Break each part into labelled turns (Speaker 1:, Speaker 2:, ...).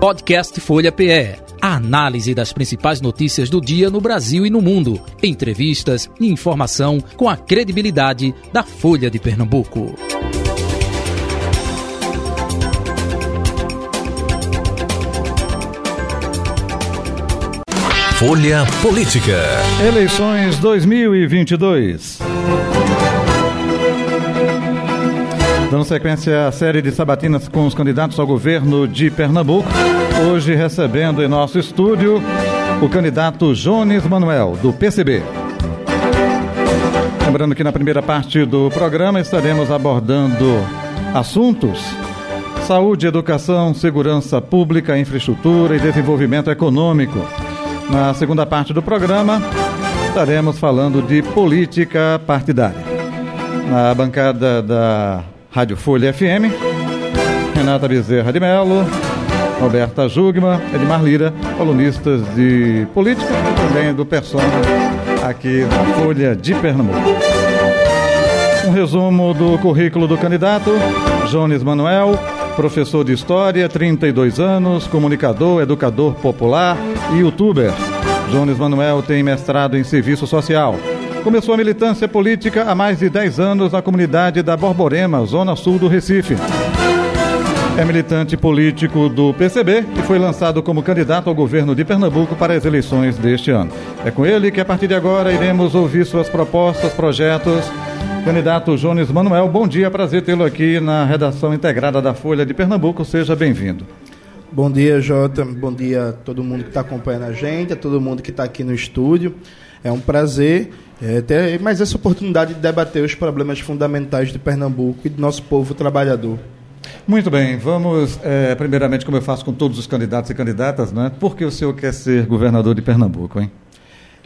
Speaker 1: Podcast Folha PE. A análise das principais notícias do dia no Brasil e no mundo. Entrevistas e informação com a credibilidade da Folha de Pernambuco.
Speaker 2: Folha Política.
Speaker 3: Eleições 2022. Dando sequência à série de sabatinas com os candidatos ao governo de Pernambuco, hoje recebendo em nosso estúdio o candidato Jones Manuel, do PCB. Lembrando que na primeira parte do programa estaremos abordando assuntos saúde, educação, segurança pública, infraestrutura e desenvolvimento econômico. Na segunda parte do programa, estaremos falando de política partidária. Na bancada da Rádio Folha FM, Renata Bezerra de Mello, Roberta Jugma, Edmar Lira, colunistas de política e também do Persona aqui na Folha de Pernambuco. Um resumo do currículo do candidato, Jones Manuel, professor de História, 32 anos, comunicador, educador popular e youtuber. Jones Manuel tem mestrado em Serviço Social, Começou a militância política há mais de 10 anos na comunidade da Borborema, zona sul do Recife. É militante político do PCB e foi lançado como candidato ao governo de Pernambuco para as eleições deste ano. É com ele que a partir de agora iremos ouvir suas propostas, projetos. Candidato Jones Manuel, bom dia, prazer tê-lo aqui na redação integrada da Folha de Pernambuco. Seja bem-vindo.
Speaker 4: Bom dia, Jota. Bom dia a todo mundo que está acompanhando a gente, a todo mundo que está aqui no estúdio. É um prazer é, ter mais essa oportunidade de debater os problemas fundamentais de Pernambuco e do nosso povo trabalhador.
Speaker 3: Muito bem, vamos, é, primeiramente, como eu faço com todos os candidatos e candidatas, né? por que o senhor quer ser governador de Pernambuco, hein?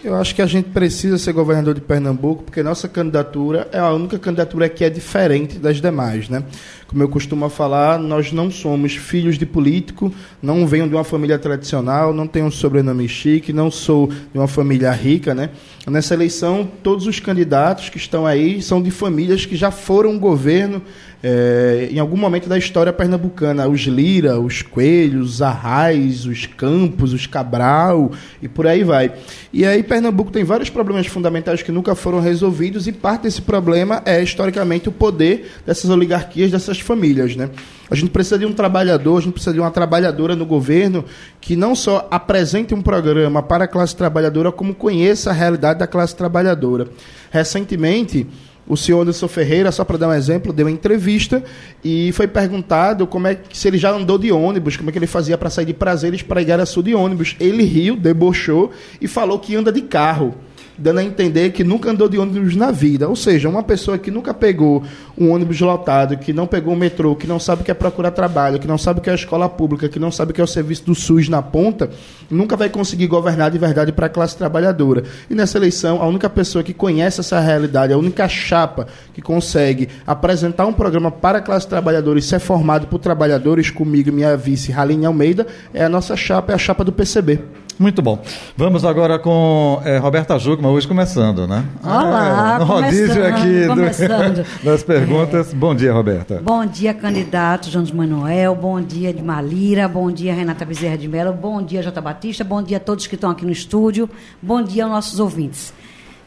Speaker 4: Eu acho que a gente precisa ser governador de Pernambuco porque nossa candidatura é a única candidatura que é diferente das demais, né? Como eu costumo falar, nós não somos filhos de político, não venho de uma família tradicional, não tenho um sobrenome chique, não sou de uma família rica, né? Nessa eleição, todos os candidatos que estão aí são de famílias que já foram governo é, em algum momento da história pernambucana, os Lira, os Coelhos, os Arrais, os Campos, os Cabral e por aí vai. E aí Pernambuco tem vários problemas fundamentais que nunca foram resolvidos e parte desse problema é historicamente o poder dessas oligarquias, dessas famílias, né? A gente precisa de um trabalhador, a gente precisa de uma trabalhadora no governo que não só apresente um programa para a classe trabalhadora, como conheça a realidade da classe trabalhadora. Recentemente, o senhor Anderson Ferreira, só para dar um exemplo, deu uma entrevista e foi perguntado como é que se ele já andou de ônibus, como é que ele fazia para sair de prazeres para Igaraçu de ônibus. Ele riu, debochou e falou que anda de carro dando a entender que nunca andou de ônibus na vida. Ou seja, uma pessoa que nunca pegou um ônibus lotado, que não pegou o metrô, que não sabe o que é procurar trabalho, que não sabe o que é a escola pública, que não sabe o que é o serviço do SUS na ponta, nunca vai conseguir governar de verdade para a classe trabalhadora. E nessa eleição, a única pessoa que conhece essa realidade, a única chapa que consegue apresentar um programa para a classe trabalhadora e ser formado por trabalhadores, comigo e minha vice, Raline Almeida, é a nossa chapa, é a chapa do PCB.
Speaker 3: Muito bom. Vamos agora com é, Roberta Jugma, hoje começando, né?
Speaker 5: Olá,
Speaker 3: é, rodízio aqui do, das perguntas. É. Bom dia, Roberta.
Speaker 5: Bom dia, candidato Jones Manuel. Bom dia, de Malira. Bom dia, Renata Bezerra de Mello. Bom dia, Jota Batista. Bom dia a todos que estão aqui no estúdio. Bom dia aos nossos ouvintes.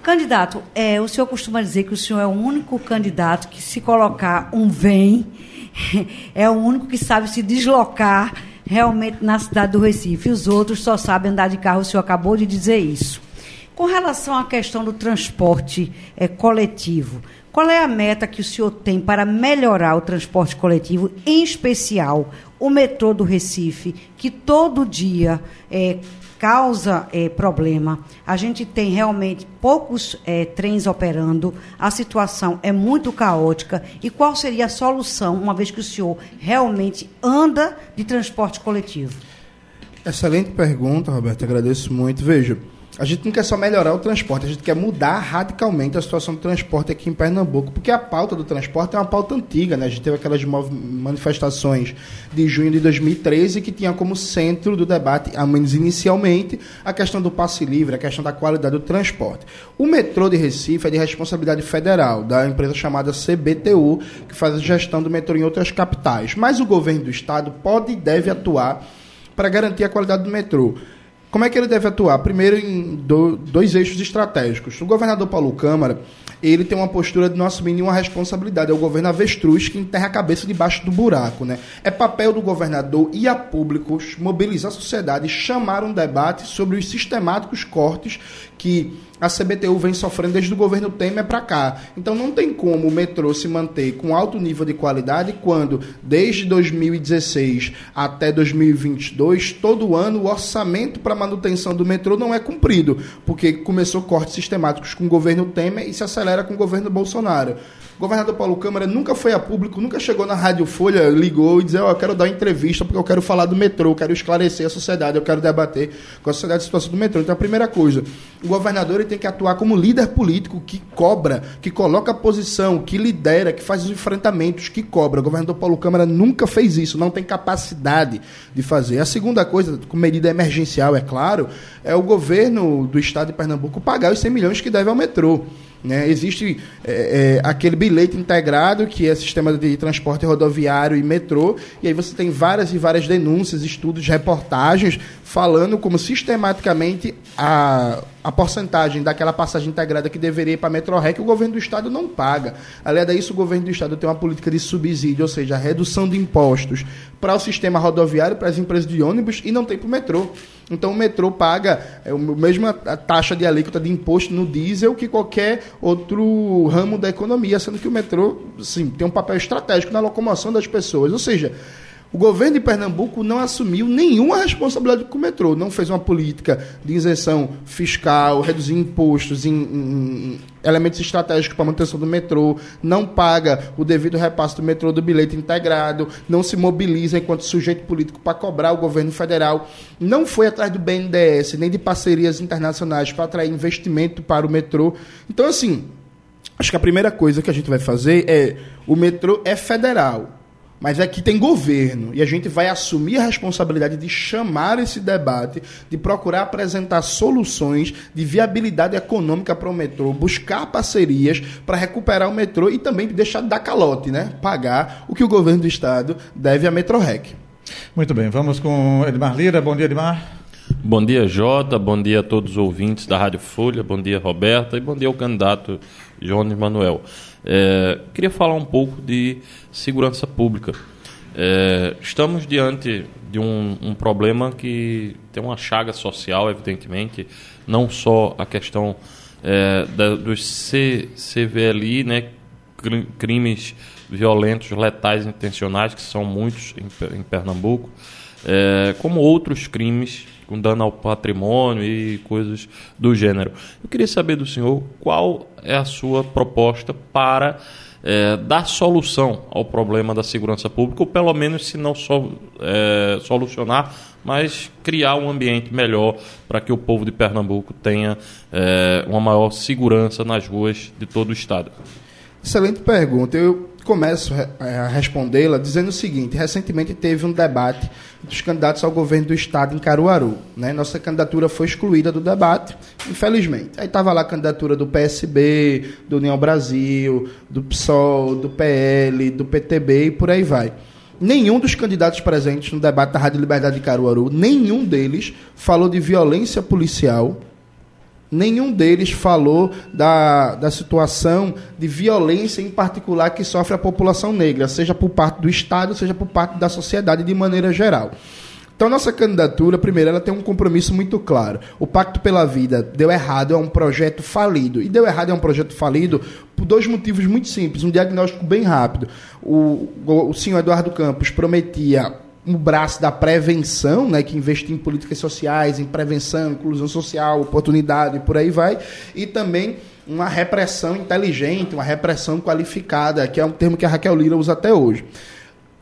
Speaker 5: Candidato, é, o senhor costuma dizer que o senhor é o único candidato que, se colocar um vem, é o único que sabe se deslocar realmente na cidade do Recife. Os outros só sabem andar de carro, o senhor acabou de dizer isso. Com relação à questão do transporte é, coletivo, qual é a meta que o senhor tem para melhorar o transporte coletivo, em especial o metrô do Recife, que todo dia é, causa é, problema. A gente tem realmente poucos é, trens operando, a situação é muito caótica. E qual seria a solução, uma vez que o senhor realmente anda de transporte coletivo?
Speaker 4: Excelente pergunta, Roberto. Agradeço muito. Veja. A gente não quer só melhorar o transporte, a gente quer mudar radicalmente a situação do transporte aqui em Pernambuco, porque a pauta do transporte é uma pauta antiga, né? A gente teve aquelas manifestações de junho de 2013 que tinha como centro do debate, ao menos inicialmente, a questão do passe livre, a questão da qualidade do transporte. O metrô de Recife é de responsabilidade federal, da empresa chamada CBTU, que faz a gestão do metrô em outras capitais. Mas o governo do estado pode e deve atuar para garantir a qualidade do metrô. Como é que ele deve atuar? Primeiro, em do, dois eixos estratégicos. O governador Paulo Câmara ele tem uma postura de não assumir nenhuma responsabilidade. É o governo avestruz que enterra a cabeça debaixo do buraco. Né? É papel do governador e a públicos mobilizar a sociedade chamar um debate sobre os sistemáticos cortes que a CBTU vem sofrendo desde o governo Temer para cá. Então não tem como o metrô se manter com alto nível de qualidade quando, desde 2016 até 2022, todo ano o orçamento para manutenção do metrô não é cumprido, porque começou cortes sistemáticos com o governo Temer e se acelera com o governo Bolsonaro. O governador Paulo Câmara nunca foi a público, nunca chegou na Rádio Folha, ligou e dizia: oh, Eu quero dar entrevista porque eu quero falar do metrô, eu quero esclarecer a sociedade, eu quero debater com a sociedade a situação do metrô. Então, a primeira coisa, o governador tem que atuar como líder político que cobra, que coloca a posição, que lidera, que faz os enfrentamentos, que cobra. O governador Paulo Câmara nunca fez isso, não tem capacidade de fazer. A segunda coisa, com medida emergencial, é claro, é o governo do estado de Pernambuco pagar os 100 milhões que deve ao metrô. Né? Existe é, é, aquele bilhete integrado, que é sistema de transporte rodoviário e metrô, e aí você tem várias e várias denúncias, estudos, reportagens, falando como sistematicamente a, a porcentagem daquela passagem integrada que deveria ir para a Metrorec, o governo do Estado não paga. Além disso, o governo do Estado tem uma política de subsídio, ou seja, redução de impostos para o sistema rodoviário, para as empresas de ônibus, e não tem para o metrô. Então o metrô paga é, a mesma taxa de alíquota de imposto no diesel que qualquer outro ramo da economia, sendo que o metrô sim, tem um papel estratégico na locomoção das pessoas. Ou seja, o governo de Pernambuco não assumiu nenhuma responsabilidade com o metrô, não fez uma política de isenção fiscal, reduzir impostos em, em elementos estratégicos para a manutenção do metrô, não paga o devido repasse do metrô do bilhete integrado, não se mobiliza enquanto sujeito político para cobrar o governo federal, não foi atrás do BNDES, nem de parcerias internacionais para atrair investimento para o metrô. Então, assim, acho que a primeira coisa que a gente vai fazer é o metrô é federal mas aqui tem governo e a gente vai assumir a responsabilidade de chamar esse debate, de procurar apresentar soluções de viabilidade econômica para o metrô, buscar parcerias para recuperar o metrô e também deixar de dar calote, né? Pagar o que o governo do estado deve à Metrorec.
Speaker 3: Muito bem, vamos com Edmar Lira. Bom dia, Edmar.
Speaker 2: Bom dia, Jota. Bom dia a todos os ouvintes da Rádio Folha. Bom dia, Roberta. E bom dia ao candidato Jones Manuel. É, queria falar um pouco de segurança pública. É, estamos diante de um, um, problema que tem uma chaga social, evidentemente, não só a questão é, da, dos C, CVLI, né, crimes violentos, letais intencionais, que são muitos em, em Pernambuco, é, como outros crimes com dano ao patrimônio e coisas do gênero. Eu queria saber do senhor qual é a sua proposta para é, dar solução ao problema da segurança pública, ou pelo menos, se não so, é, solucionar, mas criar um ambiente melhor para que o povo de Pernambuco tenha é, uma maior segurança nas ruas de todo o estado.
Speaker 4: Excelente pergunta. Eu começo a respondê-la dizendo o seguinte: recentemente teve um debate dos candidatos ao governo do estado em Caruaru. Né? Nossa candidatura foi excluída do debate, infelizmente. Aí estava lá a candidatura do PSB, do União Brasil, do PSOL, do PL, do PTB e por aí vai. Nenhum dos candidatos presentes no debate da Rádio Liberdade de Caruaru, nenhum deles falou de violência policial Nenhum deles falou da, da situação de violência em particular que sofre a população negra, seja por parte do Estado, seja por parte da sociedade de maneira geral. Então, nossa candidatura, primeiro, ela tem um compromisso muito claro. O Pacto pela Vida deu errado, é um projeto falido. E deu errado, é um projeto falido por dois motivos muito simples. Um diagnóstico bem rápido. O, o senhor Eduardo Campos prometia um braço da prevenção, né, que investir em políticas sociais, em prevenção, inclusão social, oportunidade e por aí vai, e também uma repressão inteligente, uma repressão qualificada, que é um termo que a Raquel Lira usa até hoje.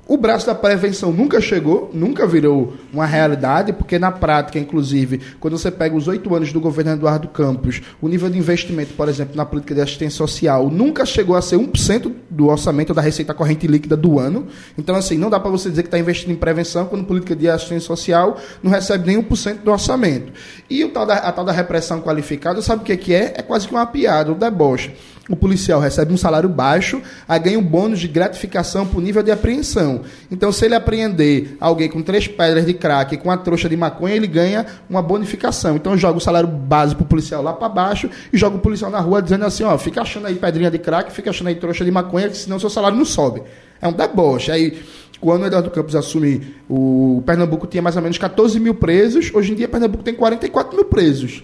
Speaker 4: O braço da prevenção nunca chegou, nunca virou uma realidade, porque na prática, inclusive, quando você pega os oito anos do governo Eduardo Campos, o nível de investimento, por exemplo, na política de assistência social, nunca chegou a ser 1% do orçamento da receita corrente líquida do ano. Então, assim, não dá para você dizer que está investindo em prevenção quando política de assistência social não recebe nem 1% do orçamento. E o tal da, a tal da repressão qualificada, sabe o que, que é? É quase que uma piada, um deboche. O policial recebe um salário baixo, aí ganha um bônus de gratificação por nível de apreensão. Então, se ele apreender alguém com três pedras de crack e com a trouxa de maconha, ele ganha uma bonificação. Então, joga o salário base pro policial lá para baixo e joga o policial na rua dizendo assim, ó, fica achando aí pedrinha de crack, fica achando aí trouxa de maconha, senão seu salário não sobe. É um deboche. Aí, quando o Eduardo Campos assume, o Pernambuco tinha mais ou menos 14 mil presos, hoje em dia Pernambuco tem 44 mil presos.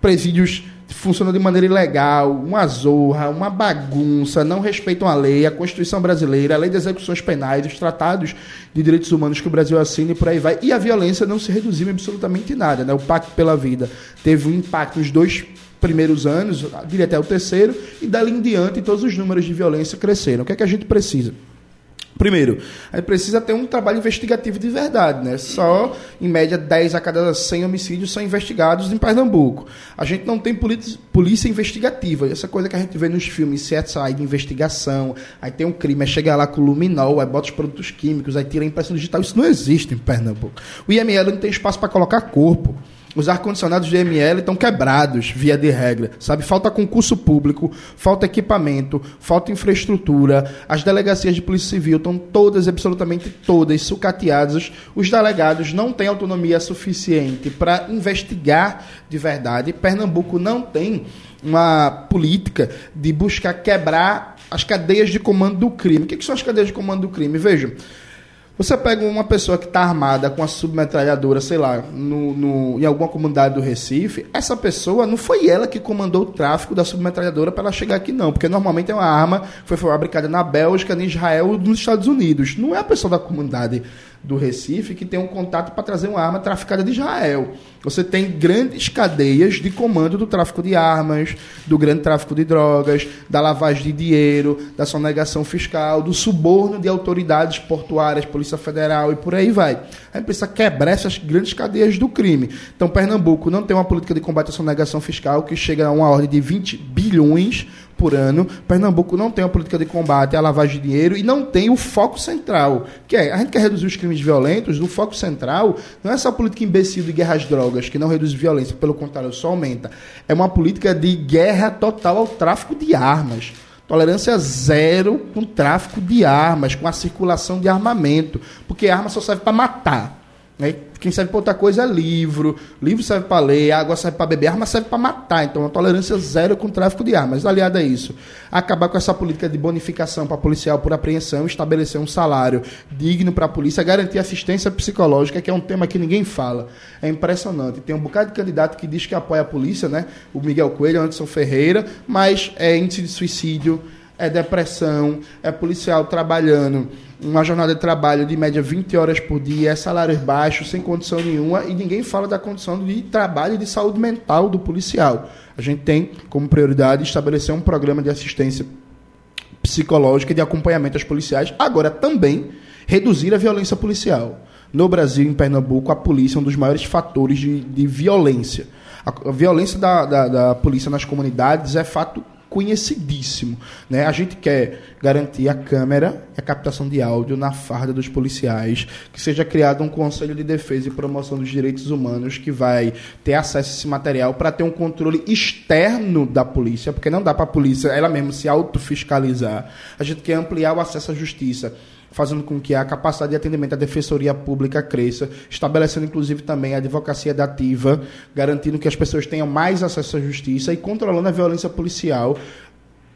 Speaker 4: Presídios funcionam de maneira ilegal, uma zorra, uma bagunça, não respeitam a lei, a Constituição brasileira, a lei de execuções penais, os tratados de direitos humanos que o Brasil assina e por aí vai. E a violência não se reduziu em absolutamente nada. Né? O Pacto pela Vida teve um impacto nos dois primeiros anos, diria até o terceiro, e dali em diante todos os números de violência cresceram. O que é que a gente precisa? Primeiro, a gente precisa ter um trabalho investigativo de verdade, né? Só, em média, 10 a cada 100 homicídios são investigados em Pernambuco. A gente não tem polícia investigativa. Essa coisa que a gente vê nos filmes, CSI de investigação, aí tem um crime, aí chega lá com o luminol, aí bota os produtos químicos, aí tira a impressão digital. Isso não existe em Pernambuco. O IML não tem espaço para colocar corpo. Os ar-condicionados de ML estão quebrados, via de regra. Sabe? Falta concurso público, falta equipamento, falta infraestrutura. As delegacias de Polícia Civil estão todas, absolutamente todas, sucateadas. Os delegados não têm autonomia suficiente para investigar de verdade. Pernambuco não tem uma política de buscar quebrar as cadeias de comando do crime. O que, que são as cadeias de comando do crime? Vejam. Você pega uma pessoa que está armada com a submetralhadora, sei lá, no, no, em alguma comunidade do Recife, essa pessoa não foi ela que comandou o tráfico da submetralhadora para ela chegar aqui, não. Porque normalmente é uma arma que foi fabricada na Bélgica, em Israel ou nos Estados Unidos. Não é a pessoa da comunidade do Recife que tem um contato para trazer uma arma traficada de Israel. Você tem grandes cadeias de comando do tráfico de armas, do grande tráfico de drogas, da lavagem de dinheiro, da sonegação fiscal, do suborno de autoridades portuárias, Polícia Federal e por aí vai. A gente precisa quebrar essas grandes cadeias do crime. Então, Pernambuco não tem uma política de combate à sonegação fiscal que chega a uma ordem de 20 bilhões por ano. Pernambuco não tem uma política de combate à lavagem de dinheiro e não tem o foco central, que é, a gente quer reduzir os crimes violentos, o foco central não é essa política imbecil de guerra às drogas, que não reduz violência, pelo contrário, só aumenta. É uma política de guerra total ao tráfico de armas. Tolerância zero com tráfico de armas, com a circulação de armamento, porque arma só serve para matar. Né? Quem serve para outra coisa é livro. Livro serve para ler, água serve para beber, arma serve para matar. Então, uma tolerância zero com o tráfico de armas. Aliado a isso, acabar com essa política de bonificação para policial por apreensão, estabelecer um salário digno para a polícia, garantir assistência psicológica, que é um tema que ninguém fala. É impressionante. Tem um bocado de candidato que diz que apoia a polícia, né? O Miguel Coelho, o Anderson Ferreira, mas é índice de suicídio, é depressão, é policial trabalhando uma jornada de trabalho de média 20 horas por dia, é salários baixos, sem condição nenhuma, e ninguém fala da condição de trabalho e de saúde mental do policial. A gente tem como prioridade estabelecer um programa de assistência psicológica e de acompanhamento aos policiais, agora também reduzir a violência policial. No Brasil, em Pernambuco, a polícia é um dos maiores fatores de, de violência. A, violência da, da, da polícia nas comunidades é fato conhecidíssimo. Né? A gente quer garantir a câmera e a captação de áudio na farda dos policiais, que seja criado um conselho de defesa e promoção dos direitos humanos que vai ter acesso a esse material para ter um controle externo da polícia, porque não dá para a polícia ela mesma se autofiscalizar. A gente quer ampliar o acesso à justiça fazendo com que a capacidade de atendimento à defensoria pública cresça, estabelecendo inclusive também a advocacia dativa, garantindo que as pessoas tenham mais acesso à justiça e controlando a violência policial,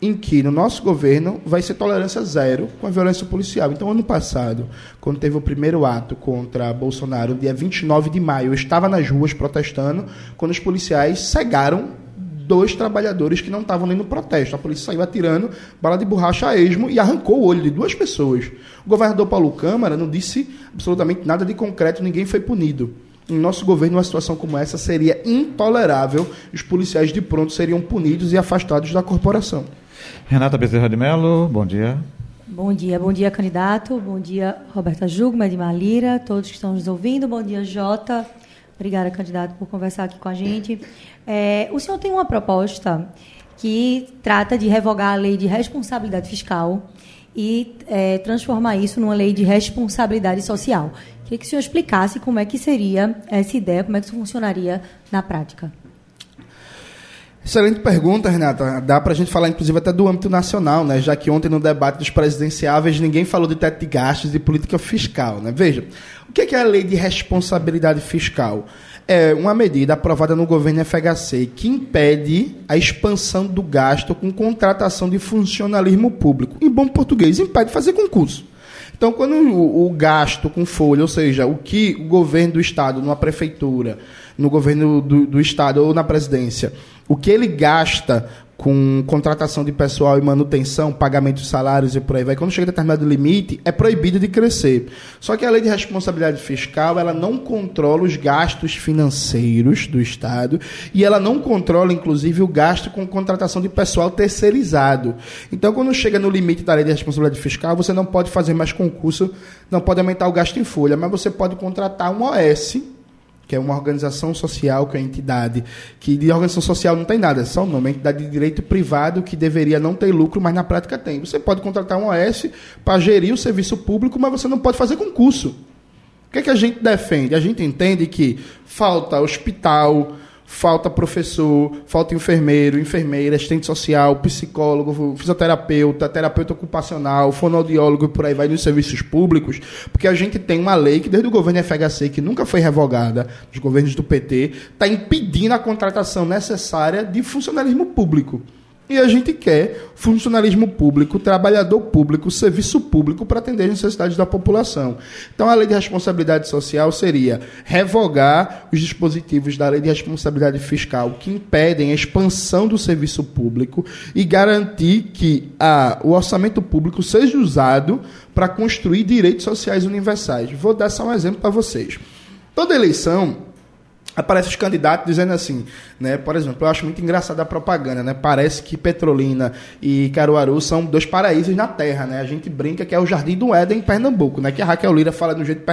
Speaker 4: em que no nosso governo vai ser tolerância zero com a violência policial. Então, ano passado, quando teve o primeiro ato contra Bolsonaro, dia 29 de maio, eu estava nas ruas protestando, quando os policiais cegaram dois trabalhadores que não estavam nem no protesto. A polícia saiu atirando bala de borracha a esmo e arrancou o olho de duas pessoas. O governador Paulo Câmara não disse absolutamente nada de concreto, ninguém foi punido. Em nosso governo, uma situação como essa seria intolerável. Os policiais de pronto seriam punidos e afastados da corporação.
Speaker 3: Renata Bezerra de Mello, bom dia.
Speaker 6: Bom dia, bom dia, candidato. Bom dia, Roberta Jugma de Malira, todos que estão nos ouvindo. Bom dia, Jota. Obrigada, candidato, por conversar aqui com a gente. É, o senhor tem uma proposta que trata de revogar a lei de responsabilidade fiscal e é, transformar isso numa lei de responsabilidade social. Queria que o senhor explicasse como é que seria essa ideia, como é que isso funcionaria na prática.
Speaker 4: Excelente pergunta, Renata. Dá para a gente falar, inclusive, até do âmbito nacional, né? Já que ontem, no debate dos presidenciáveis, ninguém falou de teto de gastos e política fiscal, né? Veja, o que é a lei de responsabilidade fiscal? É uma medida aprovada no governo FHC que impede a expansão do gasto com contratação de funcionalismo público. Em bom português, impede fazer concurso. Então, quando o, o, gasto com folha, ou seja, o que o governo do Estado, numa prefeitura, no governo do, do Estado ou na presidência, o que ele gasta com contratação de pessoal e manutenção, pagamento de salários e por aí vai, quando chega a determinado limite, é proibido de crescer. Só que a lei de responsabilidade fiscal, ela não controla os gastos financeiros do Estado e ela não controla, inclusive, o gasto com contratação de pessoal terceirizado. Então, quando chega no limite da lei de responsabilidade fiscal, você não pode fazer mais concurso, não pode aumentar o gasto em folha, mas você pode contratar um OS que é uma organização social, que é uma entidade que de organização social não tem nada, é só o nome, é uma entidade de direito privado que deveria não ter lucro, mas na prática tem. Você pode contratar um OS para gerir o serviço público, mas você não pode fazer concurso. O que, é que a gente defende? A gente entende que falta hospital, falta professor, falta enfermeiro, enfermeira, assistente social, psicólogo, fisioterapeuta, terapeuta ocupacional, fonoaudiólogo e por aí vai nos serviços públicos, porque a gente tem uma lei que desde o governo FHC, que nunca foi revogada, dos governos do PT, está impedindo a contratação necessária de funcionalismo público. E a gente quer funcionalismo público, trabalhador público, serviço público para atender as necessidades da população. Então, a lei de responsabilidade social seria revogar os dispositivos da lei de responsabilidade fiscal que impedem a expansão do serviço público e garantir que a, o orçamento público seja usado para construir direitos sociais universais. Vou dar só um exemplo para vocês. Toda eleição aparece os candidatos dizendo assim, né? Por exemplo, eu acho muito engraçada a propaganda, né? Parece que Petrolina e Caruaru são dois paraísos na Terra, né? A gente brinca que é o Jardim do Éden em Pernambuco, né? Que a Raquel Lira fala do jeito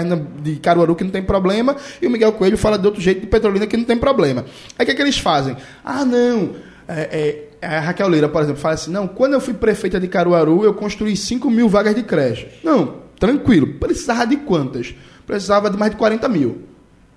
Speaker 4: de Caruaru que não tem problema e o Miguel Coelho fala de outro jeito de Petrolina que não tem problema. Aí o que, é que eles fazem? Ah, não, é, é, a Raquel Lira, por exemplo, fala assim, não, quando eu fui prefeita de Caruaru, eu construí 5 mil vagas de creche. Não, tranquilo, precisava de quantas? Precisava de mais de 40 mil.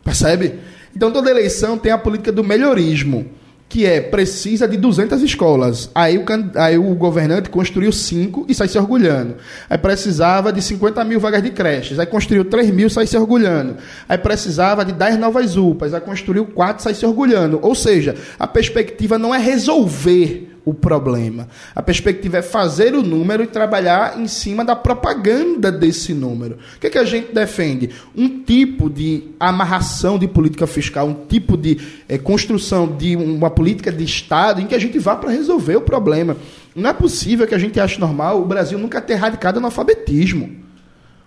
Speaker 4: Percebe? Então toda eleição tem a política do melhorismo, que é precisa de 200 escolas. Aí o, aí o governante construiu 5 e sai se orgulhando. Aí precisava de 50 mil vagas de creches. Aí construiu 3 mil e sai se orgulhando. Aí precisava de 10 novas UPAs. Aí construiu 4 e sai se orgulhando. Ou seja, a perspectiva não é resolver o problema. A perspectiva é fazer o número e trabalhar em cima da propaganda desse número. O que, é que a gente defende? Um tipo de amarração de política fiscal, um tipo de é, construção de uma política de Estado em que a gente vá para resolver o problema. Não é possível que a gente ache normal o Brasil nunca ter erradicado analfabetismo.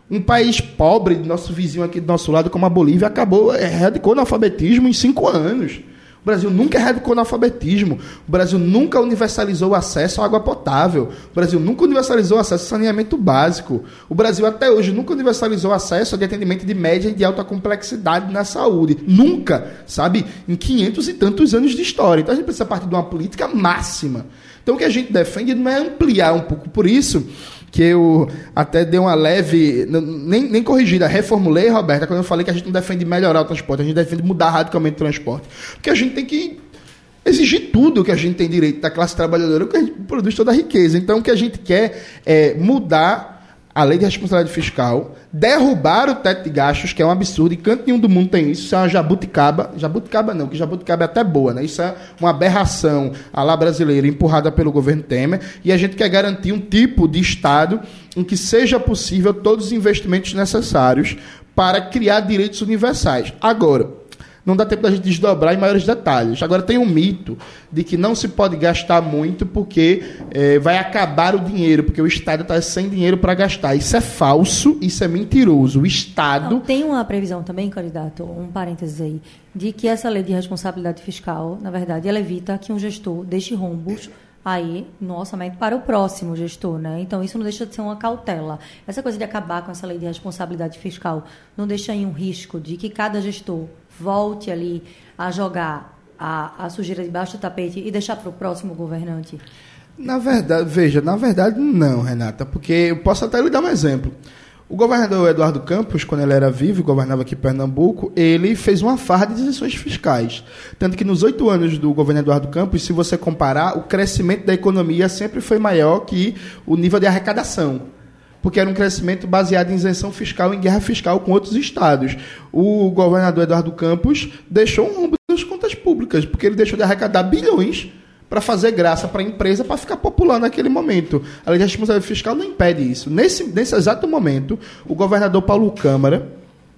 Speaker 4: Um país pobre, nosso vizinho aqui do nosso lado, como a Bolívia, acabou, erradicou o analfabetismo em cinco anos. O Brasil nunca erradicou o analfabetismo. O Brasil nunca universalizou o acesso à água potável. O Brasil nunca universalizou o acesso ao saneamento básico. O Brasil até hoje nunca universalizou o acesso de atendimento de média e de alta complexidade na saúde. Nunca, sabe? Em 500 e tantos anos de história. Então a gente precisa partir de uma política máxima. Então o que a gente defende não é ampliar um pouco por isso que eu até dei uma leve, nem, nem corrigida, reformulei, Roberta, quando eu falei que a gente não defende melhorar o transporte, a gente defende mudar radicalmente o transporte. Porque a gente tem que exigir tudo que a gente tem direito da classe trabalhadora, que a gente produz toda a riqueza. Então, o que a gente quer é mudar a lei de responsabilidade fiscal, derrubar o teto de gastos, que é um absurdo, e canto nenhum do mundo tem isso, isso é uma jabuticaba, jabuticaba não, que jabuticaba é até boa, né? Isso é uma aberração à lá brasileira empurrada pelo governo Temer, e a gente quer garantir um tipo de Estado em que seja possível todos os investimentos necessários para criar direitos universais. Agora, não dá tempo da gente desdobrar em maiores detalhes. Agora tem um mito de que não se pode gastar muito porque é, vai acabar o dinheiro, porque o Estado está sem dinheiro para gastar. Isso é falso, isso é mentiroso. O Estado. Não,
Speaker 6: tem uma previsão também, candidato, um parênteses aí, de que essa lei de responsabilidade fiscal, na verdade, ela evita que um gestor deixe rombos aí no orçamento para o próximo gestor, né? Então isso não deixa de ser uma cautela. Essa coisa de acabar com essa lei de responsabilidade fiscal não deixa aí um risco de que cada gestor volte ali a jogar a, a sujeira debaixo do tapete e deixar para o próximo governante?
Speaker 4: Na verdade, veja, na verdade não, Renata, porque eu posso até lhe dar um exemplo. O governador Eduardo Campos, quando ele era vivo e governava aqui Pernambuco, ele fez uma farra de isenções fiscais. Tanto que nos oito anos do governo Eduardo Campos, se você comparar, o crescimento da economia sempre foi maior que o nível de arrecadação. Porque era um crescimento baseado em isenção fiscal, em guerra fiscal com outros estados. O governador Eduardo Campos deixou um rombo das contas públicas, porque ele deixou de arrecadar bilhões para fazer graça para a empresa para ficar popular naquele momento. A lei de responsabilidade fiscal não impede isso. Nesse, nesse exato momento, o governador Paulo Câmara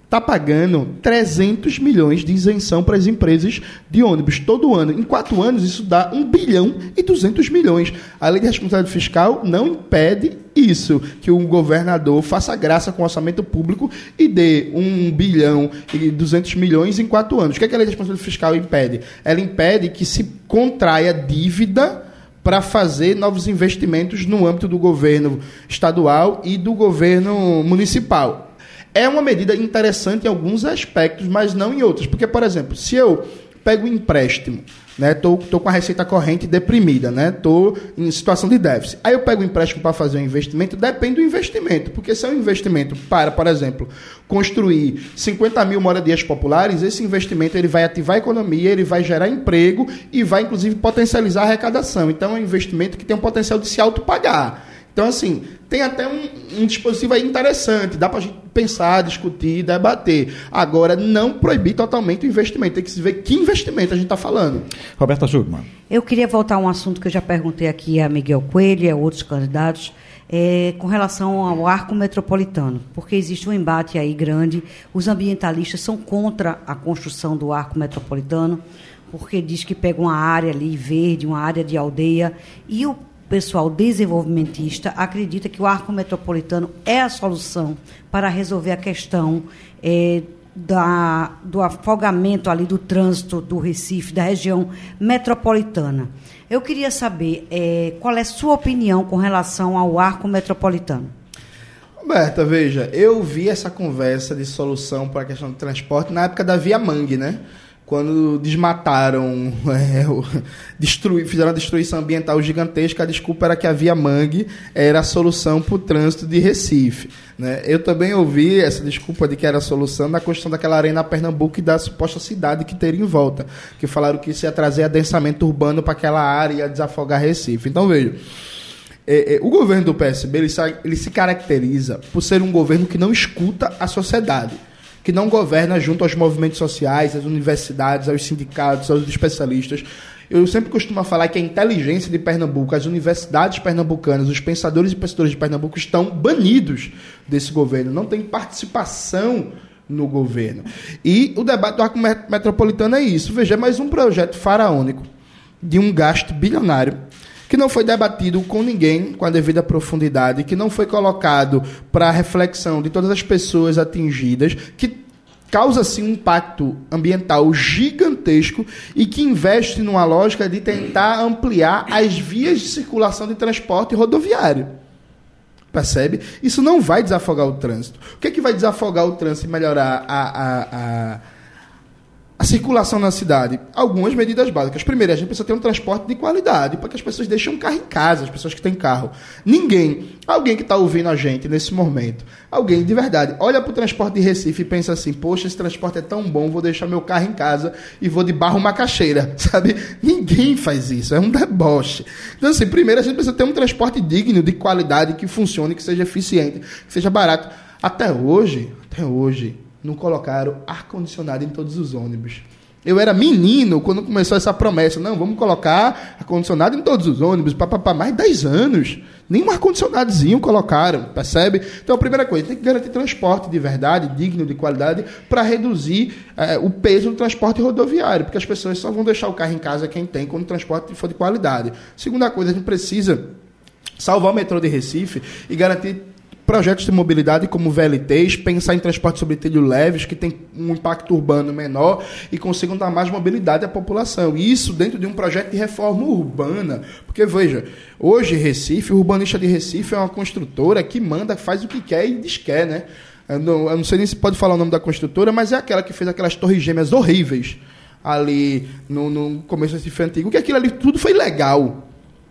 Speaker 4: está pagando 300 milhões de isenção para as empresas de ônibus todo ano. Em quatro anos, isso dá 1 bilhão e 200 milhões. A lei de responsabilidade fiscal não impede isso, que um governador faça graça com o orçamento público e dê 1 bilhão e 200 milhões em quatro anos. O que, é que a lei de responsabilidade fiscal impede? Ela impede que se contraia dívida para fazer novos investimentos no âmbito do governo estadual e do governo municipal. É uma medida interessante em alguns aspectos, mas não em outros. Porque, por exemplo, se eu pego um empréstimo, né? Tô, tô com a receita corrente deprimida, né? Tô em situação de déficit. Aí eu pego um empréstimo para fazer um investimento, depende do investimento, porque se é um investimento para, por exemplo, construir 50 mil moradias populares, esse investimento ele vai ativar a economia, ele vai gerar emprego e vai inclusive potencializar a arrecadação. Então é um investimento que tem um potencial de se autopagar. Então, assim, tem até um, um dispositivo aí interessante, dá para a gente pensar, discutir, debater. Agora, não proibir totalmente o investimento, tem que se ver que investimento a gente está falando.
Speaker 3: Roberta Schugman.
Speaker 5: Eu queria voltar a um assunto que eu já perguntei aqui a Miguel Coelho e a outros candidatos, é, com relação ao arco metropolitano, porque existe um embate aí grande. Os ambientalistas são contra a construção do arco metropolitano, porque diz que pega uma área ali verde, uma área de aldeia, e o pessoal desenvolvimentista acredita que o arco metropolitano é a solução para resolver a questão é, da, do afogamento ali do trânsito do Recife, da região metropolitana. Eu queria saber é, qual é a sua opinião com relação ao arco metropolitano.
Speaker 4: Roberta, veja, eu vi essa conversa de solução para a questão do transporte na época da Via Mangue, né? Quando desmataram, é, destruir, fizeram uma destruição ambiental gigantesca, a desculpa era que a Via Mangue era a solução para o trânsito de Recife. Né? Eu também ouvi essa desculpa de que era a solução na construção daquela arena Pernambuco e da suposta cidade que teria em volta, que falaram que isso ia trazer adensamento urbano para aquela área e ia desafogar Recife. Então, veja, é, é, o governo do PSB ele, ele se caracteriza por ser um governo que não escuta a sociedade que não governa junto aos movimentos sociais, às universidades, aos sindicatos, aos especialistas. Eu sempre costumo falar que a inteligência de Pernambuco, as universidades pernambucanas, os pensadores e pensadores de Pernambuco estão banidos desse governo, não tem participação no governo. E o debate do arco metropolitano é isso. Veja, é mais um projeto faraônico de um gasto bilionário que não foi debatido com ninguém com a devida profundidade, que não foi colocado para reflexão de todas as pessoas atingidas, que causa sim um impacto ambiental gigantesco e que investe numa lógica de tentar ampliar as vias de circulação de transporte rodoviário. Percebe? Isso não vai desafogar o trânsito. O que, é que vai desafogar o trânsito e melhorar a, a, a a circulação na cidade, algumas medidas básicas. Primeiro, a gente precisa ter um transporte de qualidade, para que as pessoas deixem um carro em casa, as pessoas que têm carro. Ninguém, alguém que está ouvindo a gente nesse momento, alguém de verdade, olha para o transporte de Recife e pensa assim: poxa, esse transporte é tão bom, vou deixar meu carro em casa e vou de barro macaxeira, sabe? Ninguém faz isso, é um deboche. Então, assim, primeiro a gente precisa ter um transporte digno, de qualidade, que funcione, que seja eficiente, que seja barato. Até hoje, até hoje, não colocaram ar-condicionado em todos os ônibus. Eu era menino quando começou essa promessa. Não, vamos colocar ar-condicionado em todos os ônibus. Para mais de 10 anos. Nenhum ar-condicionadozinho colocaram, percebe? Então, a primeira coisa, tem que garantir transporte de verdade, digno, de qualidade, para reduzir é, o peso do transporte rodoviário. Porque as pessoas só vão deixar o carro em casa quem tem, quando o transporte for de qualidade. Segunda coisa, a gente precisa salvar o metrô de Recife e garantir projetos de mobilidade como VLTs, pensar em transporte sobre trilho leves, que tem um impacto urbano menor e consigam dar mais mobilidade à população. Isso dentro de um projeto de reforma urbana. Porque, veja, hoje Recife, o urbanista de Recife é uma construtora que manda, faz o que quer e desquer, né? Eu não, eu não sei nem se pode falar o nome da construtora, mas é aquela que fez aquelas torres gêmeas horríveis ali no, no começo Recife Antigo, que aquilo ali tudo foi legal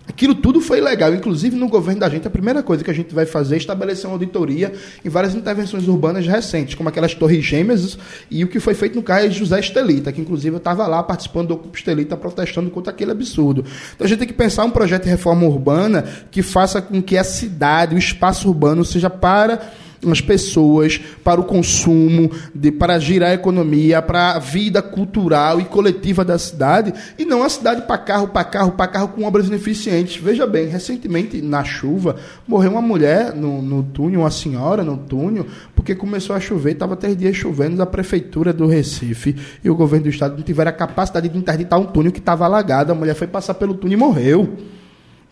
Speaker 4: Aquilo tudo foi legal. Inclusive, no governo da gente, a primeira coisa que a gente vai fazer é estabelecer uma auditoria em várias intervenções urbanas recentes, como aquelas torres gêmeas e o que foi feito no caso de José Estelita, que inclusive eu estava lá participando do Ocupa Estelita protestando contra aquele absurdo. Então a gente tem que pensar um projeto de reforma urbana que faça com que a cidade, o espaço urbano, seja para as pessoas, para o consumo, de, para girar a economia, para a vida cultural e coletiva da cidade, e não a cidade para carro, para carro, para carro com obras ineficientes. Veja bem, recentemente, na chuva, morreu uma mulher no, no túnel, uma senhora no túnel, porque começou a chover, estava três dias chovendo, a prefeitura do Recife e o governo do estado não tiveram a capacidade de interditar um túnel que estava alagado, a mulher foi passar pelo túnel e morreu.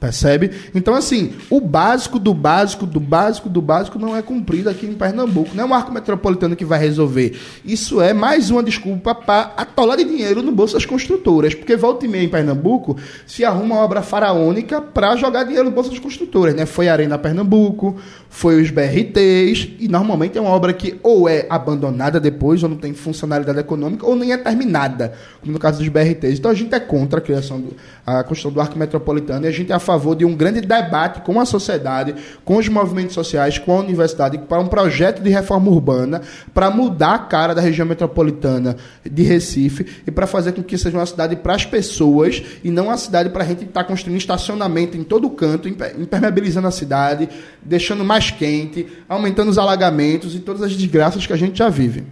Speaker 4: Percebe? Então, assim, o básico do básico do básico do básico não é cumprido aqui em Pernambuco. Não é um arco metropolitano que vai resolver. Isso é mais uma desculpa para atolar de dinheiro no bolso das construtoras. Porque volta e meia em Pernambuco se arruma uma obra faraônica para jogar dinheiro no bolso das construtoras. Né? Foi a Arena Pernambuco, foi os BRTs, e normalmente é uma obra que ou é abandonada depois, ou não tem funcionalidade econômica, ou nem é terminada, como no caso dos BRTs. Então a gente é contra a criação do, a construção do arco metropolitano e a gente é a favor de um grande debate com a sociedade, com os movimentos sociais, com a universidade, para um projeto de reforma urbana, para mudar a cara da região metropolitana de Recife e para fazer com que seja uma cidade para as pessoas e não uma cidade para a gente estar tá construindo estacionamento em todo canto, impermeabilizando a cidade, deixando mais quente, aumentando os alagamentos e todas as desgraças que a gente já vive.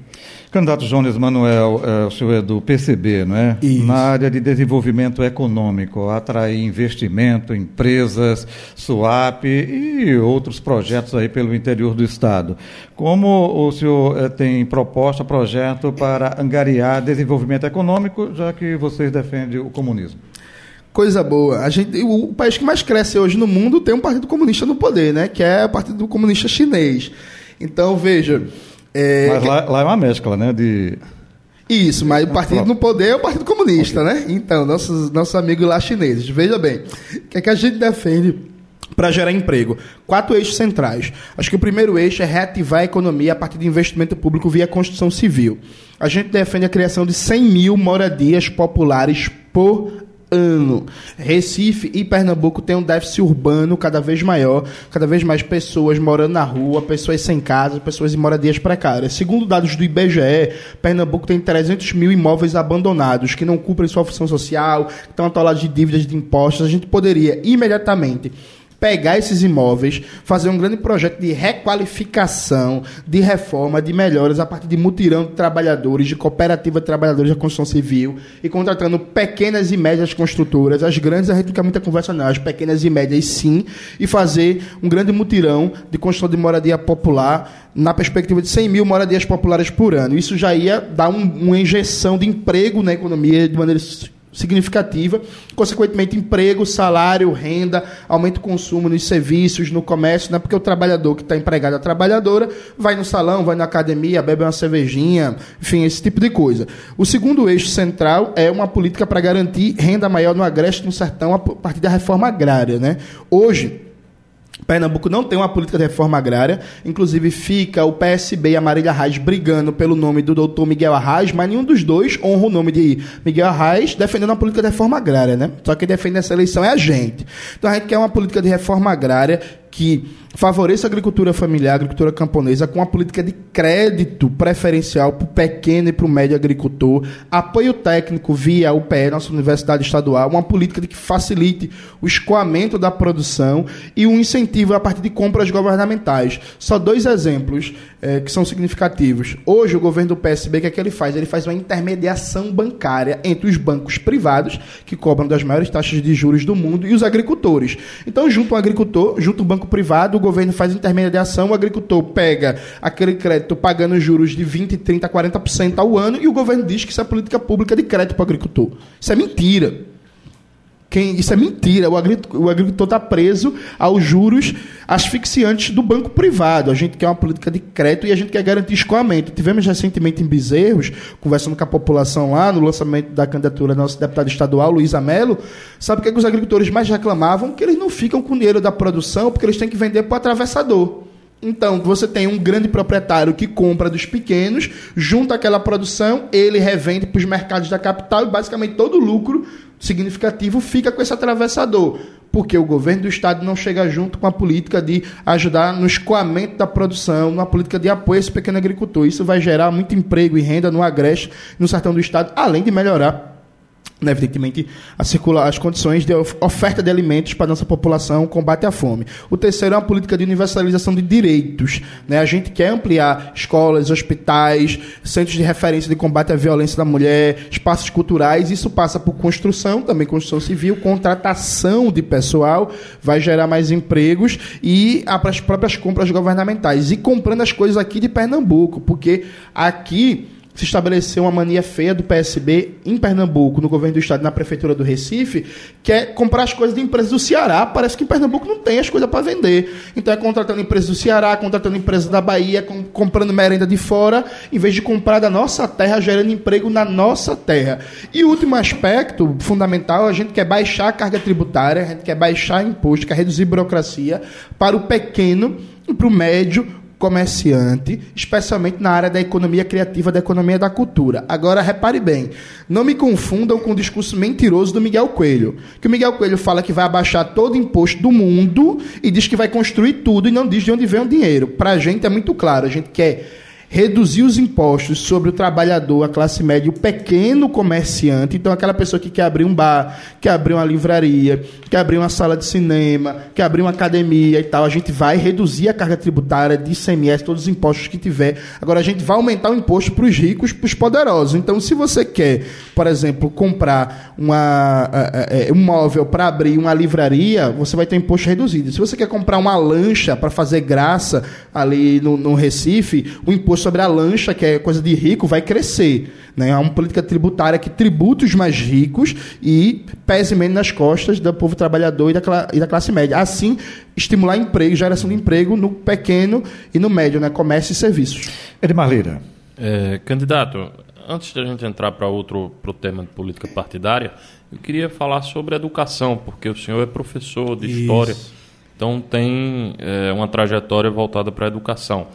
Speaker 3: Candidato Jones Manuel, é, o senhor é do PCB, não é?
Speaker 4: Isso.
Speaker 3: Na área de desenvolvimento econômico, atrair investimento, empresas, SUAP e outros projetos aí pelo interior do Estado. Como o senhor é, tem proposta, projeto para angariar desenvolvimento econômico, já que vocês defendem o comunismo?
Speaker 4: Coisa boa. A gente, o, o país que mais cresce hoje no mundo tem um partido comunista no poder, né? Que é o Partido Comunista Chinês. Então, veja.
Speaker 3: É, mas lá, lá, é uma mescla, né? De...
Speaker 4: Isso, mas o partido no poder é o Partido Comunista, okay. né? Então, nossos, nossos amigos lá chineses. Veja bem, o que, é que a gente defende para gerar emprego? Quatro eixos centrais. Acho que o primeiro eixo é reativar a economia a partir de investimento público via construção civil. A gente defende a criação de 100 mil moradias populares por ano. Recife e Pernambuco têm um déficit urbano cada vez maior, cada vez mais pessoas morando na rua, pessoas sem casa, pessoas em moradias precárias. Segundo dados do IBGE, Pernambuco tem 300 mil imóveis abandonados que não cumprem sua função social, que estão atolados de dívidas de impostos. A gente poderia imediatamente pegar esses imóveis, fazer um grande projeto de requalificação, de reforma, de melhoras a partir de mutirão de trabalhadores, de cooperativa de trabalhadores da construção civil e contratando pequenas e médias construtoras. As grandes a gente quer muita conversa não, as pequenas e médias sim, e fazer um grande mutirão de construção de moradia popular na perspectiva de 100 mil moradias populares por ano. Isso já ia dar um, uma injeção de emprego na economia de maneira significativa, consequentemente emprego, salário, renda, aumento do consumo nos serviços, no comércio, né? porque o trabalhador que está empregado, a trabalhadora, vai no salão, vai na academia, bebe uma cervejinha, enfim, esse tipo de coisa. O segundo eixo central é uma política para garantir renda maior no agreste no sertão a partir da reforma agrária. Né? Hoje, Pernambuco não tem uma política de reforma agrária, inclusive fica o PSB e a Marília Reis brigando pelo nome do doutor Miguel Arraes, mas nenhum dos dois honra o nome de Miguel Arraes defendendo a política de reforma agrária, né? Só quem defende essa eleição é a gente. Então a gente quer uma política de reforma agrária que favoreça a agricultura familiar, a agricultura camponesa, com a política de crédito preferencial para o pequeno e para o médio agricultor, apoio técnico via UPE, nossa Universidade Estadual, uma política que facilite o escoamento da produção e um incentivo a partir de compras governamentais. Só dois exemplos é, que são significativos. Hoje, o governo do PSB, o que é que ele faz? Ele faz uma intermediação bancária entre os bancos privados, que cobram das maiores taxas de juros do mundo, e os agricultores. Então, junto o agricultor, junto o banco privado, governo faz intermediação, o agricultor pega aquele crédito pagando juros de 20, 30, 40% ao ano e o governo diz que isso é política pública de crédito para o agricultor. Isso é mentira. Quem, isso é mentira. O agricultor está preso aos juros asfixiantes do banco privado. A gente quer uma política de crédito e a gente quer garantir escoamento. Tivemos recentemente em Bezerros, conversando com a população lá, no lançamento da candidatura da nossa deputada estadual, Luísa Melo. Sabe o que, é que os agricultores mais reclamavam? Que eles não ficam com o dinheiro da produção porque eles têm que vender para o atravessador. Então, você tem um grande proprietário que compra dos pequenos, junta aquela produção, ele revende para os mercados da capital e basicamente todo o lucro significativo fica com esse atravessador. porque o governo do estado não chega junto com a política de ajudar no escoamento da produção, numa política de apoio a esse pequeno agricultor. Isso vai gerar muito emprego e renda no Agreste, no sertão do estado, além de melhorar evidentemente, a circular as condições de oferta de alimentos para a nossa população, combate à fome. O terceiro é uma política de universalização de direitos. Né? A gente quer ampliar escolas, hospitais, centros de referência de combate à violência da mulher, espaços culturais. Isso passa por construção, também construção civil, contratação de pessoal, vai gerar mais empregos e as próprias compras governamentais. E comprando as coisas aqui de Pernambuco, porque aqui se estabeleceu uma mania feia do PSB em Pernambuco, no governo do estado, na prefeitura do Recife, que é comprar as coisas de empresas do Ceará. Parece que em Pernambuco não tem as coisas para vender. Então é contratando empresas do Ceará, contratando empresas da Bahia, com, comprando merenda de fora, em vez de comprar da nossa terra, gerando emprego na nossa terra. E o último aspecto fundamental, a gente quer baixar a carga tributária, a gente quer baixar imposto, quer reduzir burocracia para o pequeno e para o médio, comerciante, especialmente na área da economia criativa, da economia da cultura. Agora, repare bem, não me confundam com o discurso mentiroso do Miguel Coelho. Que o Miguel Coelho fala que vai abaixar todo o imposto do mundo e diz que vai construir tudo e não diz de onde vem o dinheiro. Para a gente é muito claro, a gente quer reduzir os impostos sobre o trabalhador, a classe média, o pequeno comerciante, então aquela pessoa que quer abrir um bar, quer abrir uma livraria, quer abrir uma sala de cinema, quer abrir uma academia e tal, a gente vai reduzir a carga tributária de ICMS, todos os impostos que tiver. Agora a gente vai aumentar o imposto para os ricos, para os poderosos. Então, se você quer, por exemplo, comprar uma, um móvel para abrir uma livraria, você vai ter imposto reduzido. Se você quer comprar uma lancha para fazer graça ali no, no Recife, o imposto sobre a lancha, que é coisa de rico, vai crescer. Né? É uma política tributária que tributa os mais ricos e pese menos nas costas do povo trabalhador e da, e da classe média. Assim, estimular emprego, geração de emprego no pequeno e no médio, né? comércio e serviços.
Speaker 3: Edmar Lira.
Speaker 2: É, candidato, antes de a gente entrar para outro pro tema de política partidária, eu queria falar sobre educação, porque o senhor é professor de Isso. história, então tem é, uma trajetória voltada para a educação.